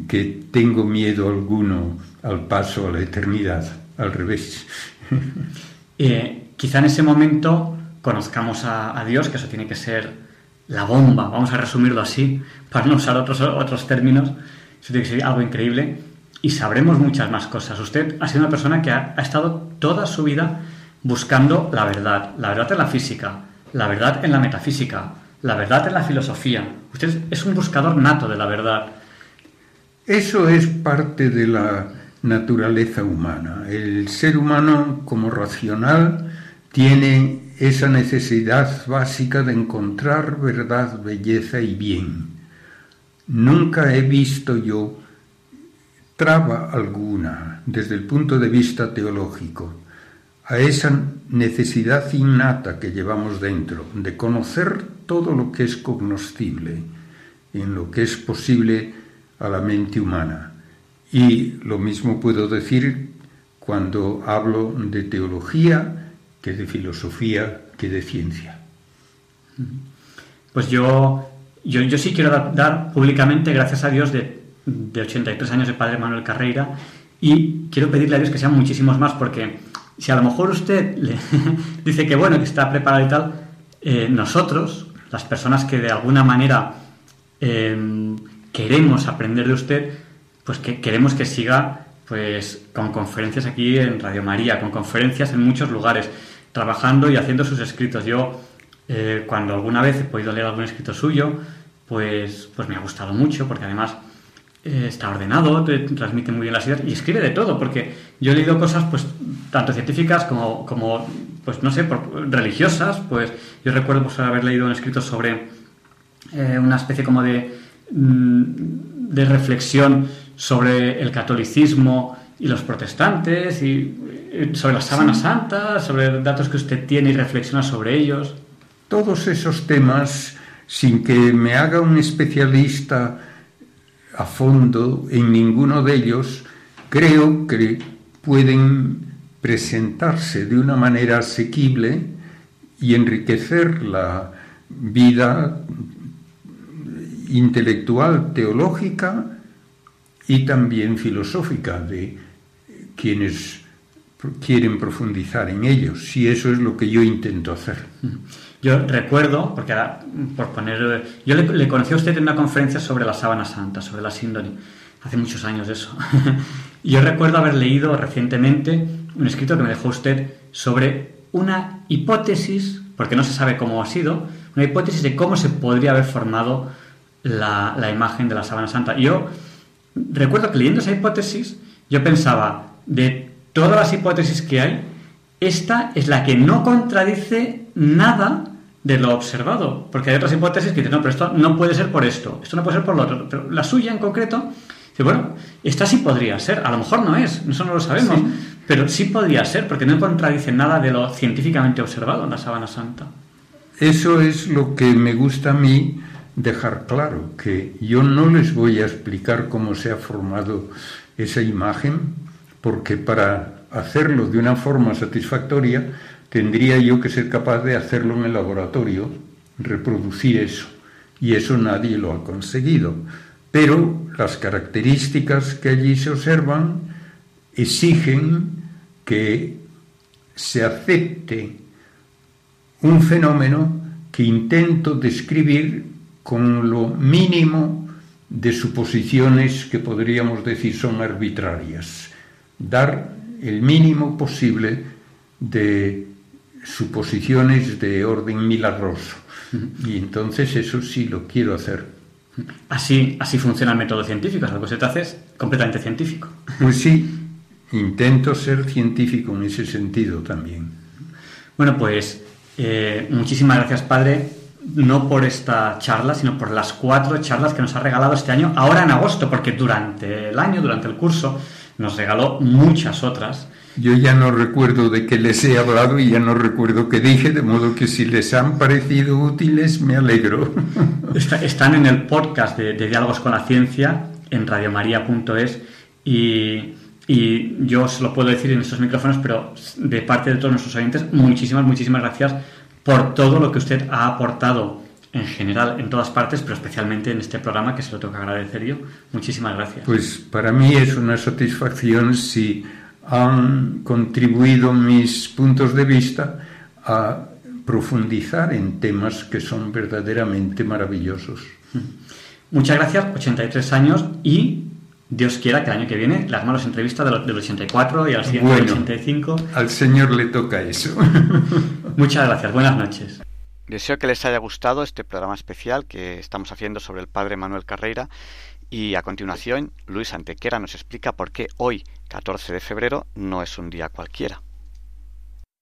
que tengo miedo alguno al paso a la eternidad. Al revés. Eh, quizá en ese momento conozcamos a, Dios, que eso tiene que ser la bomba, vamos a resumirlo así, para no usar otros, otros términos, eso tiene que ser algo increíble y sabremos muchas más cosas. Usted ha sido una persona que ha, estado toda su vida buscando la verdad, la verdad en la física, la verdad en la metafísica, la verdad en la filosofía. Usted es un buscador nato de la verdad. Eso es parte de la naturaleza humana. El ser humano como racional tiene esa necesidad básica de encontrar verdad, belleza y bien. Nunca he visto yo traba alguna desde el punto de vista teológico a esa necesidad innata que llevamos dentro de conocer todo lo que es cognoscible, en lo que es posible a la mente humana. Y lo mismo puedo decir cuando hablo de teología que de filosofía, que de ciencia. Pues yo, yo, sí quiero dar, públicamente gracias a Dios de, de 83 años de Padre Manuel Carreira y quiero pedirle a Dios que sean muchísimos más porque si a lo mejor usted le dice que bueno, que está preparado y tal, eh, nosotros, las personas que de alguna manera em, queremos aprender de usted, pues que queremos que siga pues con conferencias aquí en Radio María, con conferencias en muchos lugares trabajando y haciendo sus escritos. Yo, eh, cuando alguna vez he podido leer algún escrito suyo, pues, pues me ha gustado mucho, porque además eh, está ordenado, transmite muy bien las ideas y escribe de todo, porque yo he leído cosas, pues, tanto científicas como, como pues, no sé, religiosas, pues, yo recuerdo pues, haber leído un escrito sobre eh, una especie como de, mm, de reflexión sobre el catolicismo y los protestantes y sobre la sábana santa, sobre datos que usted tiene y reflexiona sobre ellos. Todos esos temas, sin que me haga un especialista a fondo en ninguno de ellos, creo que pueden presentarse de una manera asequible y enriquecer la vida intelectual, teológica y también filosófica de quienes quieren profundizar en ellos, si eso es lo que yo intento hacer. Yo recuerdo, porque ahora, por poner. Yo le, conocí a usted en una conferencia sobre la sábana santa, sobre la síndrome, hace muchos años eso. yo recuerdo haber leído recientemente un escrito que me dejó usted sobre una hipótesis, porque no se sabe cómo ha sido, una hipótesis de cómo se podría haber formado la, la imagen de la sábana santa. Yo recuerdo que leyendo esa hipótesis, yo pensaba, de todas las hipótesis que hay, esta es la que no contradice nada de lo observado. Porque hay otras hipótesis que dicen, no, pero esto no puede ser por esto, esto no puede ser por lo otro. Pero la suya en concreto, dice, bueno, esta sí podría ser, a lo mejor no es, eso no lo sabemos, pero sí podría ser, porque no contradice nada de lo científicamente observado en la Sábana Santa. Eso es lo que me gusta a mí dejar claro, que yo no les voy a explicar cómo se ha formado esa imagen, porque para hacerlo de una forma satisfactoria tendría yo que ser capaz de hacerlo en el laboratorio, reproducir eso, y eso nadie lo ha conseguido. Pero las características que allí se observan exigen que se acepte un fenómeno que intento describir con lo mínimo de suposiciones que podríamos decir son arbitrarias dar el mínimo posible de suposiciones de orden milagroso. Y entonces eso sí lo quiero hacer. Así, así funciona el método científico, algo que se te hace es completamente científico. Pues sí, intento ser científico en ese sentido también. Bueno, pues eh, muchísimas gracias, padre, no por esta charla, sino por las cuatro charlas que nos ha regalado este año, ahora en agosto, porque durante el año, durante el curso, nos regaló muchas otras. Yo ya no recuerdo de qué les he hablado y ya no recuerdo qué dije, de modo que si les han parecido útiles, me alegro. están en el podcast de, Diálogos con la Ciencia en radiomaria.es y, y yo os lo puedo decir en estos micrófonos, pero de parte de todos nuestros oyentes, muchísimas, muchísimas gracias por todo lo que usted ha aportado en general en todas partes, pero especialmente en este programa que se lo tengo que agradecer yo. Muchísimas gracias. Pues para mí es una satisfacción si han contribuido mis puntos de vista a profundizar en temas que son verdaderamente maravillosos. Muchas gracias, 83 años y Dios quiera que el año que viene le hagamos las entrevistas del, 84 y al siguiente del 85. Al Señor le toca eso. Muchas gracias, buenas noches. Deseo que les haya gustado este programa especial que estamos haciendo sobre el padre Manuel Carreira y a continuación Luis Antequera nos explica por qué hoy, 14 de febrero, no es un día cualquiera.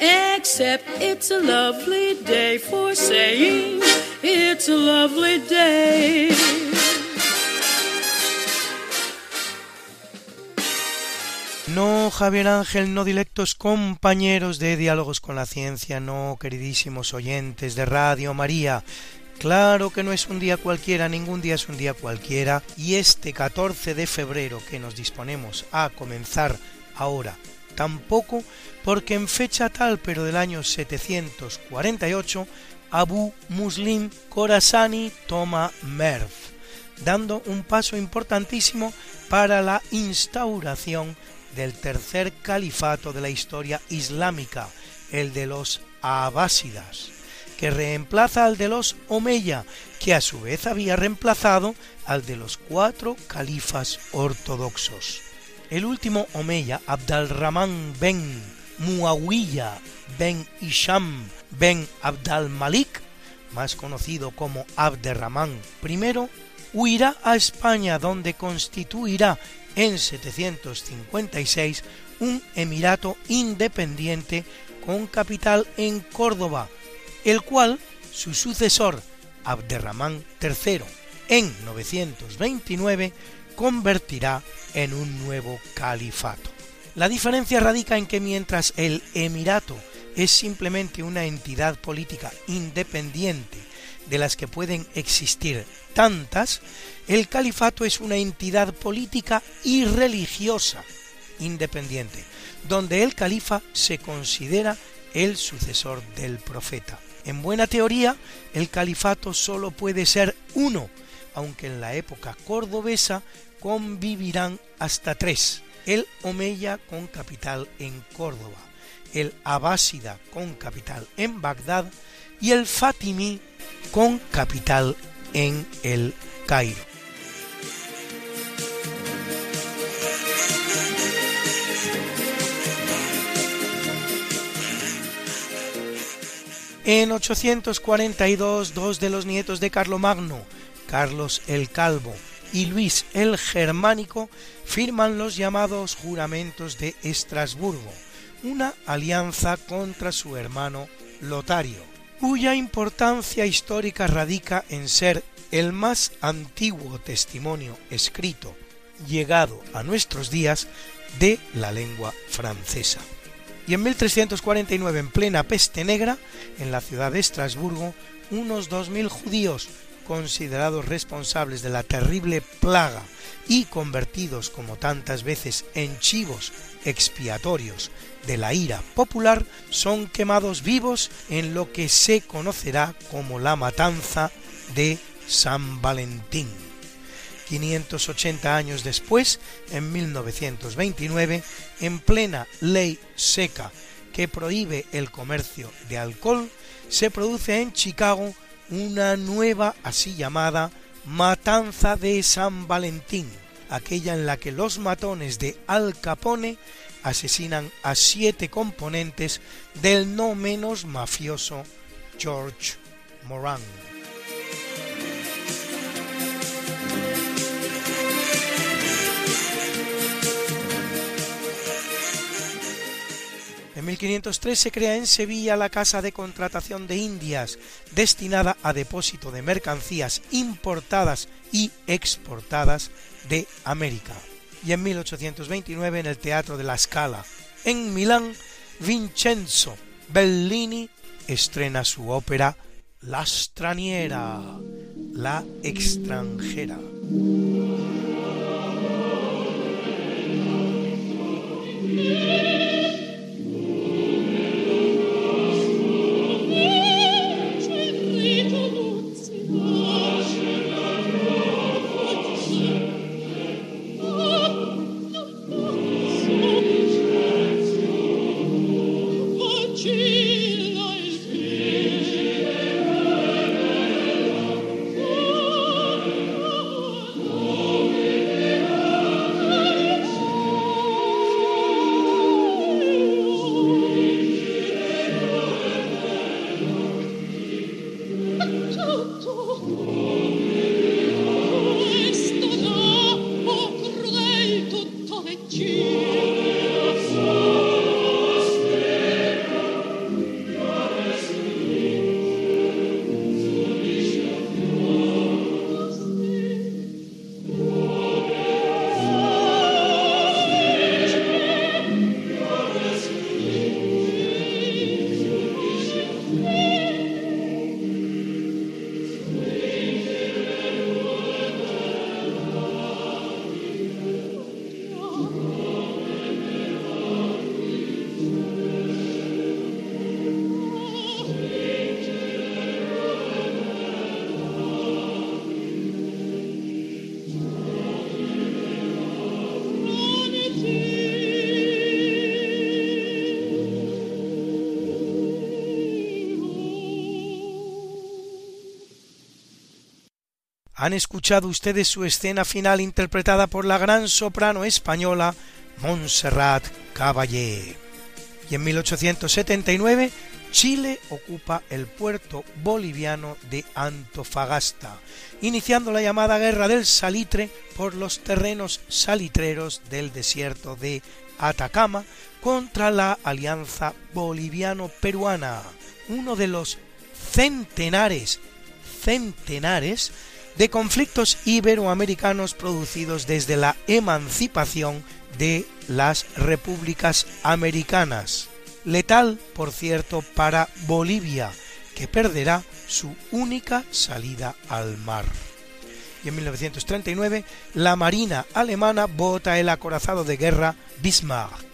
Except it's a lovely day for saying it's a lovely day. No, Javier Ángel, no directos compañeros de Diálogos con la Ciencia, no, queridísimos oyentes de Radio María. Claro que no es un día cualquiera, ningún día es un día cualquiera, y este 14 de febrero que nos disponemos a comenzar ahora, tampoco, porque en fecha tal, pero del año 748, Abu Muslim Khorasani toma Merv, dando un paso importantísimo para la instauración del tercer califato de la historia islámica, el de los Abásidas, que reemplaza al de los Omeya, que a su vez había reemplazado al de los cuatro califas ortodoxos. El último Omeya, Abdalrahman ben Muawiyah ben Isham ben Abdal Malik, más conocido como Abderrahman I, huirá a España donde constituirá en 756 un emirato independiente con capital en Córdoba, el cual su sucesor Abderramán III en 929 convertirá en un nuevo califato. La diferencia radica en que mientras el emirato es simplemente una entidad política independiente de las que pueden existir tantas, el califato es una entidad política y religiosa independiente, donde el califa se considera el sucesor del profeta. En buena teoría, el califato solo puede ser uno, aunque en la época cordobesa convivirán hasta tres. El Omeya con capital en Córdoba, el Abásida con capital en Bagdad y el Fatimí con capital en el Cairo. En 842, dos de los nietos de Carlomagno, Carlos el Calvo y Luis el Germánico, firman los llamados juramentos de Estrasburgo, una alianza contra su hermano Lotario, cuya importancia histórica radica en ser el más antiguo testimonio escrito llegado a nuestros días de la lengua francesa. Y en 1349, en plena peste negra, en la ciudad de Estrasburgo, unos 2.000 judíos, considerados responsables de la terrible plaga y convertidos como tantas veces en chivos expiatorios de la ira popular, son quemados vivos en lo que se conocerá como la matanza de San Valentín. 580 años después, en 1929, en plena ley seca que prohíbe el comercio de alcohol, se produce en Chicago una nueva así llamada Matanza de San Valentín, aquella en la que los matones de Al Capone asesinan a siete componentes del no menos mafioso George Moran. En 1503 se crea en Sevilla la Casa de Contratación de Indias, destinada a depósito de mercancías importadas y exportadas de América. Y en 1829 en el Teatro de la Scala, en Milán, Vincenzo Bellini estrena su ópera La straniera, la extranjera. Han escuchado ustedes su escena final interpretada por la gran soprano española Montserrat Caballé. Y en 1879 Chile ocupa el puerto boliviano de Antofagasta, iniciando la llamada Guerra del Salitre por los terrenos salitreros del desierto de Atacama contra la Alianza Boliviano-Peruana, uno de los centenares, centenares de conflictos iberoamericanos producidos desde la emancipación de las repúblicas americanas. Letal, por cierto, para Bolivia, que perderá su única salida al mar. Y en 1939, la Marina alemana vota el acorazado de guerra Bismarck,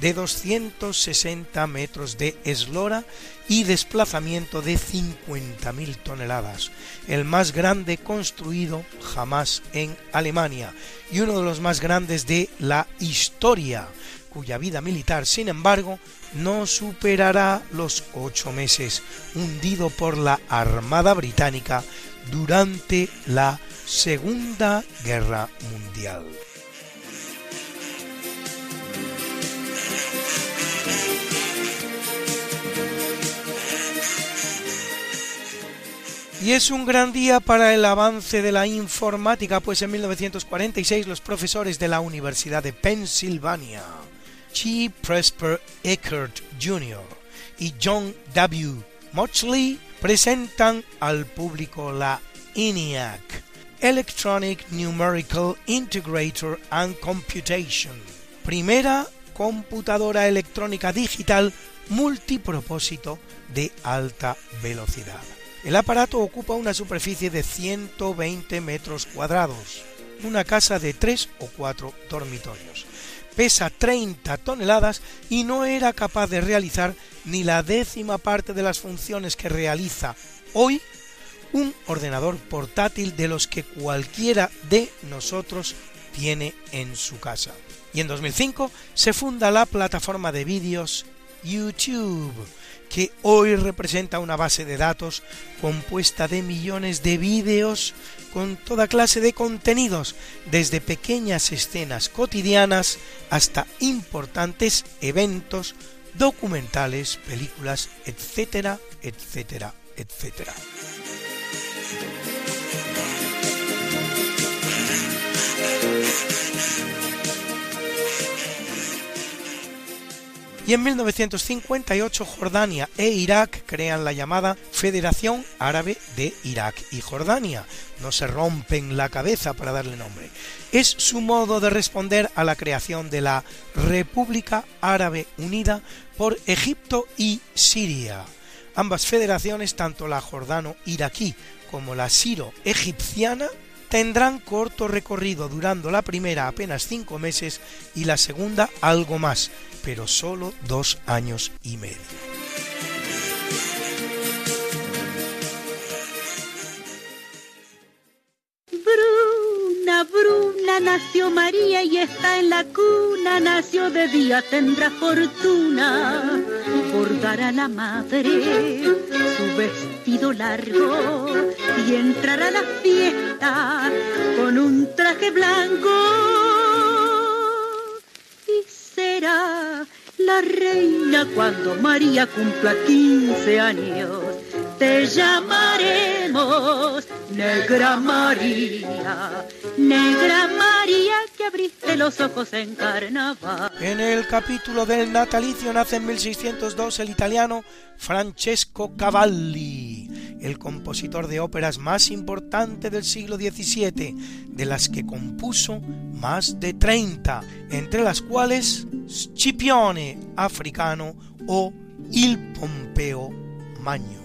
de 260 metros de eslora y desplazamiento de 50.000 toneladas, el más grande construido jamás en Alemania y uno de los más grandes de la historia, cuya vida militar, sin embargo, no superará los ocho meses, hundido por la Armada Británica durante la Segunda Guerra Mundial. Y es un gran día para el avance de la informática, pues en 1946 los profesores de la Universidad de Pensilvania, G. Presper Eckert Jr. y John W. Mochley, presentan al público la ENIAC, Electronic Numerical Integrator and Computation, primera computadora electrónica digital multipropósito de alta velocidad. El aparato ocupa una superficie de 120 metros cuadrados, una casa de 3 o 4 dormitorios. Pesa 30 toneladas y no era capaz de realizar ni la décima parte de las funciones que realiza hoy un ordenador portátil de los que cualquiera de nosotros tiene en su casa. Y en 2005 se funda la plataforma de vídeos YouTube, que hoy representa una base de datos compuesta de millones de vídeos con toda clase de contenidos, desde pequeñas escenas cotidianas hasta importantes eventos, documentales, películas, etcétera, etcétera, etcétera. Y en 1958 Jordania e Irak crean la llamada Federación Árabe de Irak y Jordania. No se rompen la cabeza para darle nombre. Es su modo de responder a la creación de la República Árabe Unida por Egipto y Siria. Ambas federaciones, tanto la jordano-iraquí como la siro-egipciana, tendrán corto recorrido durando la primera apenas cinco meses y la segunda algo más, pero solo dos años y medio. Bruna, Bruna, nació María y está en la cuna, nació de día, tendrá fortuna, bordará la madre su vestido y entrará a la fiesta con un traje blanco será la reina cuando María cumpla 15 años. Te Negra María, Negra María que abriste los ojos en carnaval. En el capítulo del natalicio nace en 1602 el italiano Francesco Cavalli, el compositor de óperas más importante del siglo XVII, de las que compuso más de 30, entre las cuales Scipione africano o Il Pompeo Magno.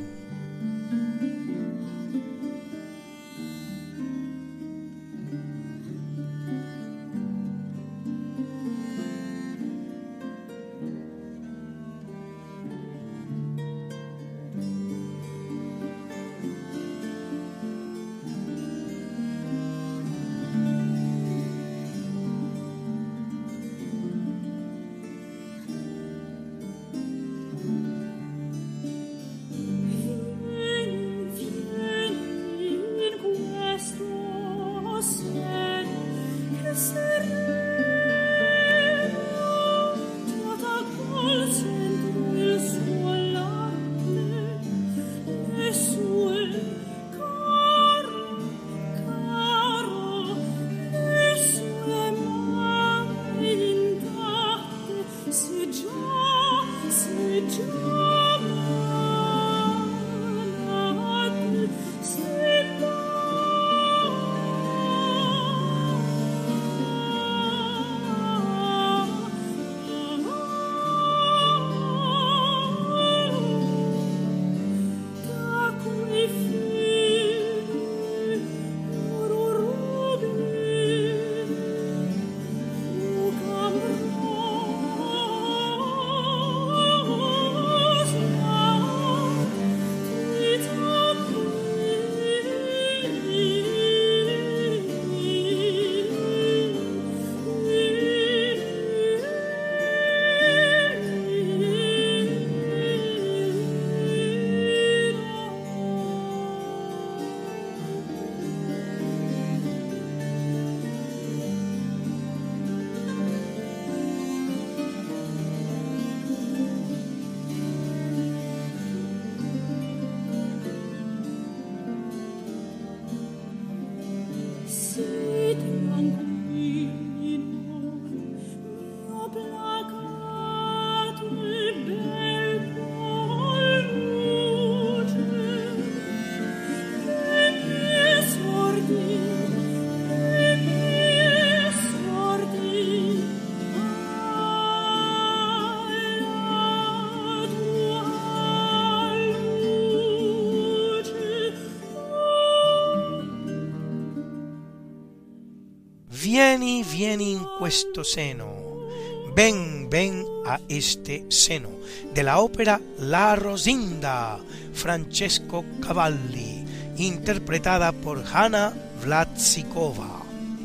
Vieni, vieni in questo seno. Ven, ven a este seno. De la ópera La Rosinda, Francesco Cavalli, interpretada por Hanna Vlatsikova.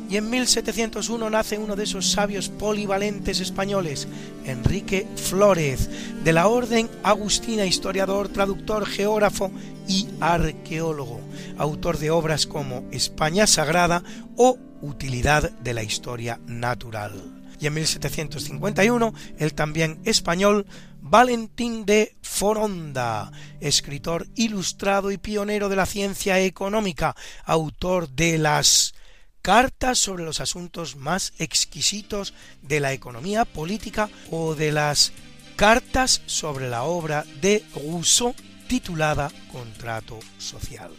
Y en 1701 nace uno de esos sabios polivalentes españoles, Enrique Flórez, de la Orden Agustina, historiador, traductor, geógrafo y arqueólogo, autor de obras como España Sagrada o Utilidad de la Historia Natural. Y en 1751, el también español Valentín de Foronda, escritor ilustrado y pionero de la ciencia económica, autor de las cartas sobre los asuntos más exquisitos de la economía política o de las cartas sobre la obra de Rousseau titulada Contrato Social.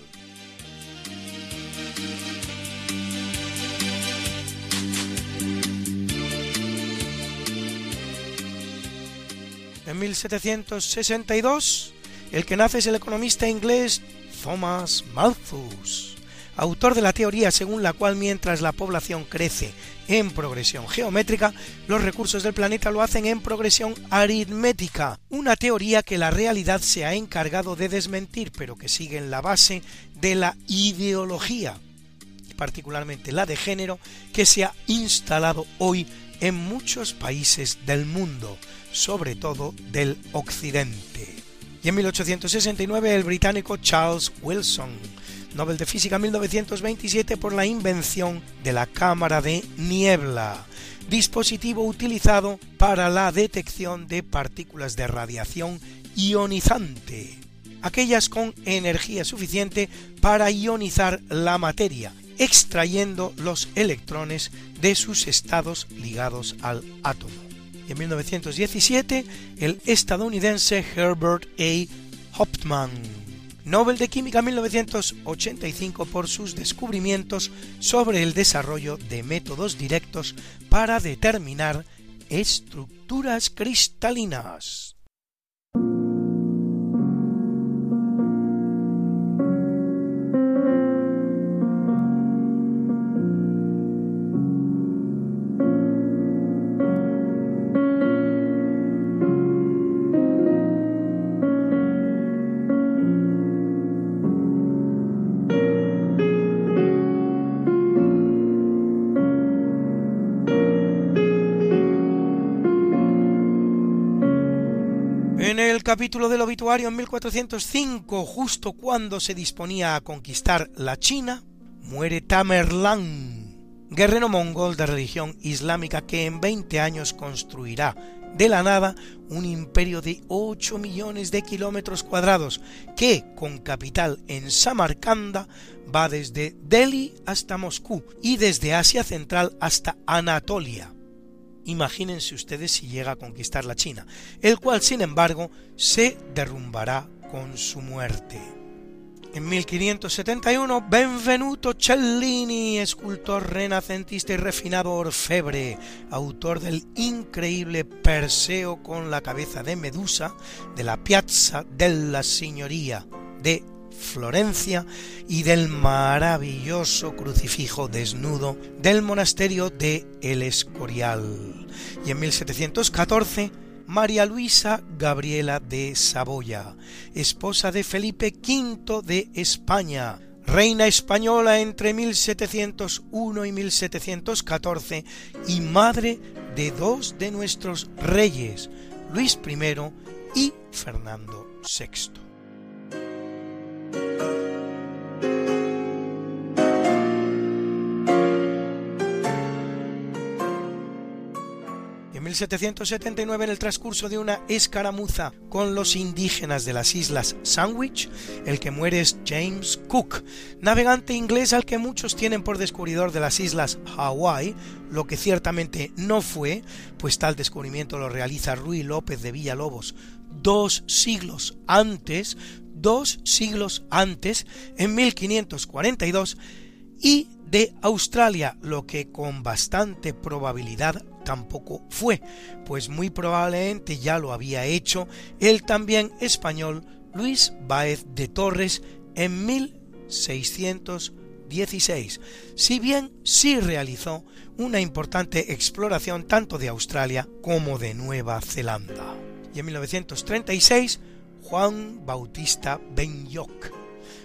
En 1762, el que nace es el economista inglés Thomas Malthus, autor de la teoría según la cual mientras la población crece en progresión geométrica, los recursos del planeta lo hacen en progresión aritmética, una teoría que la realidad se ha encargado de desmentir, pero que sigue en la base de la ideología, particularmente la de género, que se ha instalado hoy en muchos países del mundo, sobre todo del occidente. Y en 1869 el británico Charles Wilson, Nobel de Física 1927 por la invención de la cámara de niebla, dispositivo utilizado para la detección de partículas de radiación ionizante, aquellas con energía suficiente para ionizar la materia, extrayendo los electrones de sus estados ligados al átomo en 1917 el estadounidense Herbert A. Hauptmann, Nobel de Química 1985 por sus descubrimientos sobre el desarrollo de métodos directos para determinar estructuras cristalinas. Capítulo del obituario en 1405, justo cuando se disponía a conquistar la China, muere Tamerlán, guerrero mongol de religión islámica que en 20 años construirá de la nada un imperio de 8 millones de kilómetros cuadrados que, con capital en Samarcanda, va desde Delhi hasta Moscú y desde Asia Central hasta Anatolia Imagínense ustedes si llega a conquistar la China, el cual sin embargo se derrumbará con su muerte. En 1571, Benvenuto Cellini, escultor renacentista y refinado orfebre, autor del increíble Perseo con la cabeza de Medusa de la Piazza della Signoria de Florencia y del maravilloso crucifijo desnudo del monasterio de El Escorial. Y en 1714, María Luisa Gabriela de Saboya, esposa de Felipe V de España, reina española entre 1701 y 1714 y madre de dos de nuestros reyes, Luis I y Fernando VI. En 1779, en el transcurso de una escaramuza con los indígenas de las islas Sandwich, el que muere es James Cook, navegante inglés al que muchos tienen por descubridor de las islas Hawái, lo que ciertamente no fue, pues tal descubrimiento lo realiza Ruy López de Villalobos dos siglos antes, dos siglos antes, en 1542, y de Australia, lo que con bastante probabilidad tampoco fue, pues muy probablemente ya lo había hecho el también español Luis Báez de Torres en 1616, si bien sí realizó una importante exploración tanto de Australia como de Nueva Zelanda. Y en 1936 Juan Bautista Benyoc,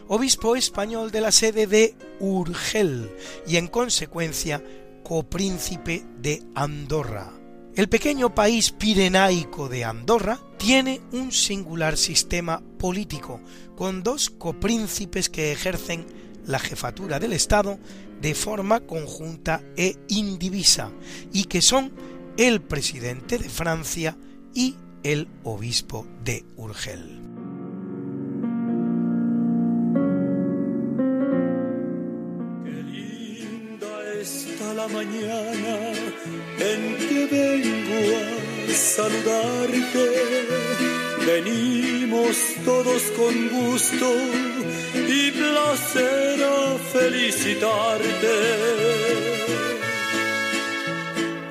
obispo español de la sede de Urgel y en consecuencia copríncipe de Andorra. El pequeño país pirenaico de Andorra tiene un singular sistema político, con dos copríncipes que ejercen la jefatura del Estado de forma conjunta e indivisa, y que son el presidente de Francia y el obispo de Urgel. Qué linda está la mañana en que vengo a saludarte. Venimos todos con gusto y placer a felicitarte.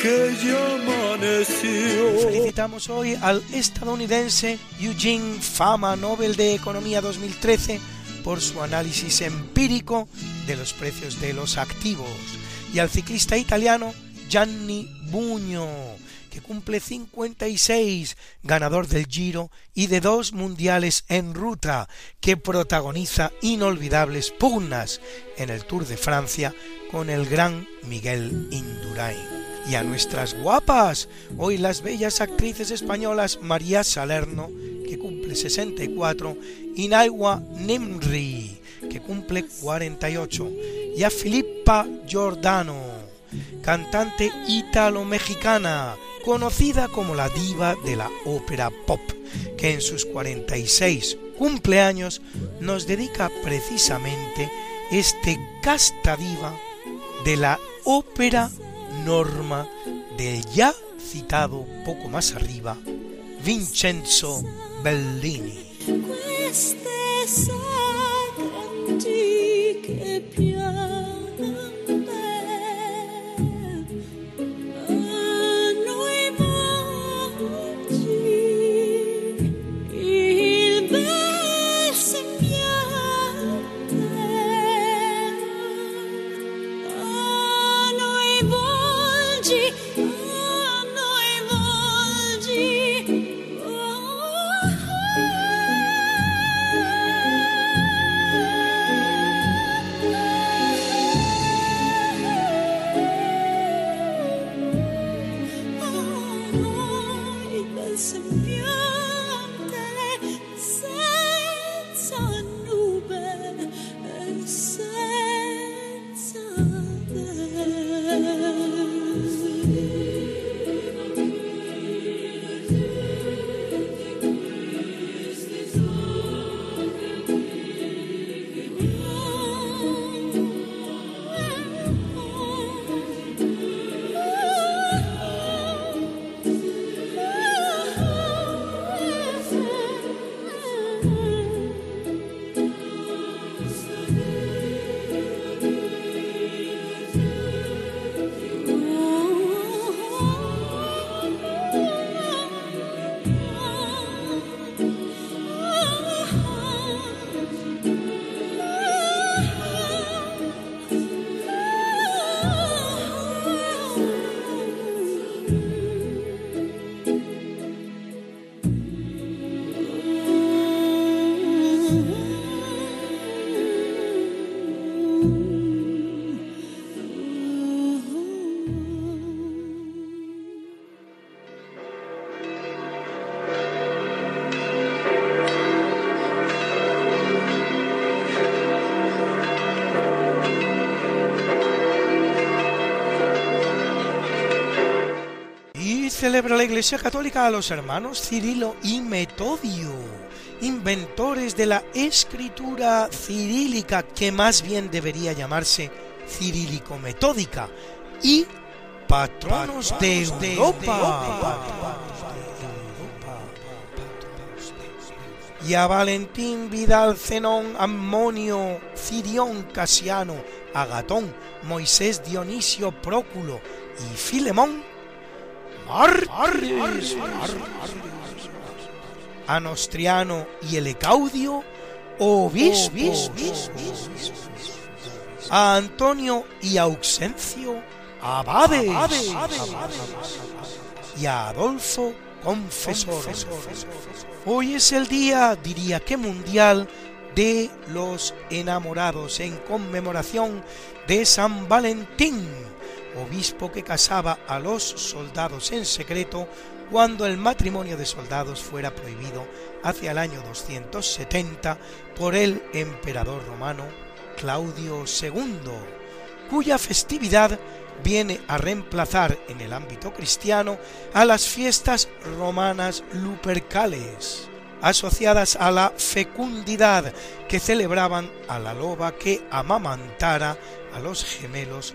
Que ya amaneció. Felicitamos hoy al estadounidense Eugene Fama Nobel de Economía 2013 por su análisis empírico de los precios de los activos y al ciclista italiano Gianni Bugno, que cumple 56, ganador del Giro y de dos mundiales en ruta, que protagoniza inolvidables pugnas en el Tour de Francia con el gran Miguel Indurain. Y a nuestras guapas, hoy las bellas actrices españolas María Salerno, que cumple 64, y Naiwa Nimri, que cumple 48, y a Filippa Giordano, cantante ítalo-mexicana, conocida como la diva de la ópera pop, que en sus 46 cumpleaños nos dedica precisamente este casta diva de la ópera norma del ya citado poco más arriba Vincenzo Bellini. Iglesia Católica a los hermanos Cirilo y Metodio, inventores de la escritura cirílica, que más bien debería llamarse cirílico-metódica, y patronos de Europa. y a Valentín Vidal Zenón Ammonio Cirión Casiano Agatón Moisés Dionisio Próculo y Filemón a Nostriano y Elecaudio obispos a Antonio y Auxencio abades. Y a Adolfo confesor. Hoy es el día, diría que mundial, de los enamorados en conmemoración de San Valentín, obispo que casaba a los soldados en secreto cuando el matrimonio de soldados fuera prohibido hacia el año 270 por el emperador romano Claudio II, cuya festividad viene a reemplazar en el ámbito cristiano a las fiestas romanas lupercales, asociadas a la fecundidad que celebraban a la loba que amamantara a los gemelos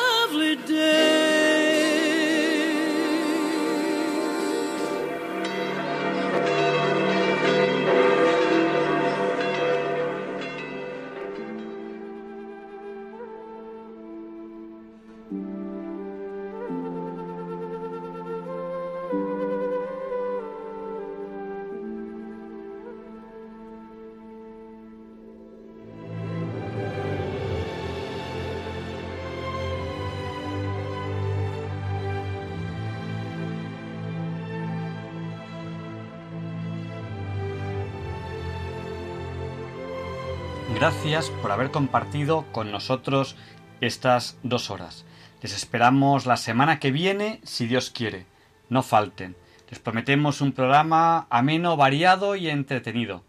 Por haber compartido con nosotros estas dos horas. Les esperamos la semana que viene, si Dios quiere. No falten. Les prometemos un programa ameno, variado y entretenido.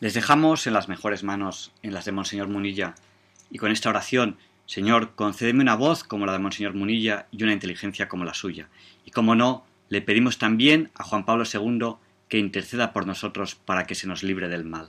Les dejamos en las mejores manos, en las de Monseñor Munilla. Y con esta oración, Señor, concédeme una voz como la de Monseñor Munilla y una inteligencia como la suya. Y como no, le pedimos también a Juan Pablo II que interceda por nosotros para que se nos libre del mal.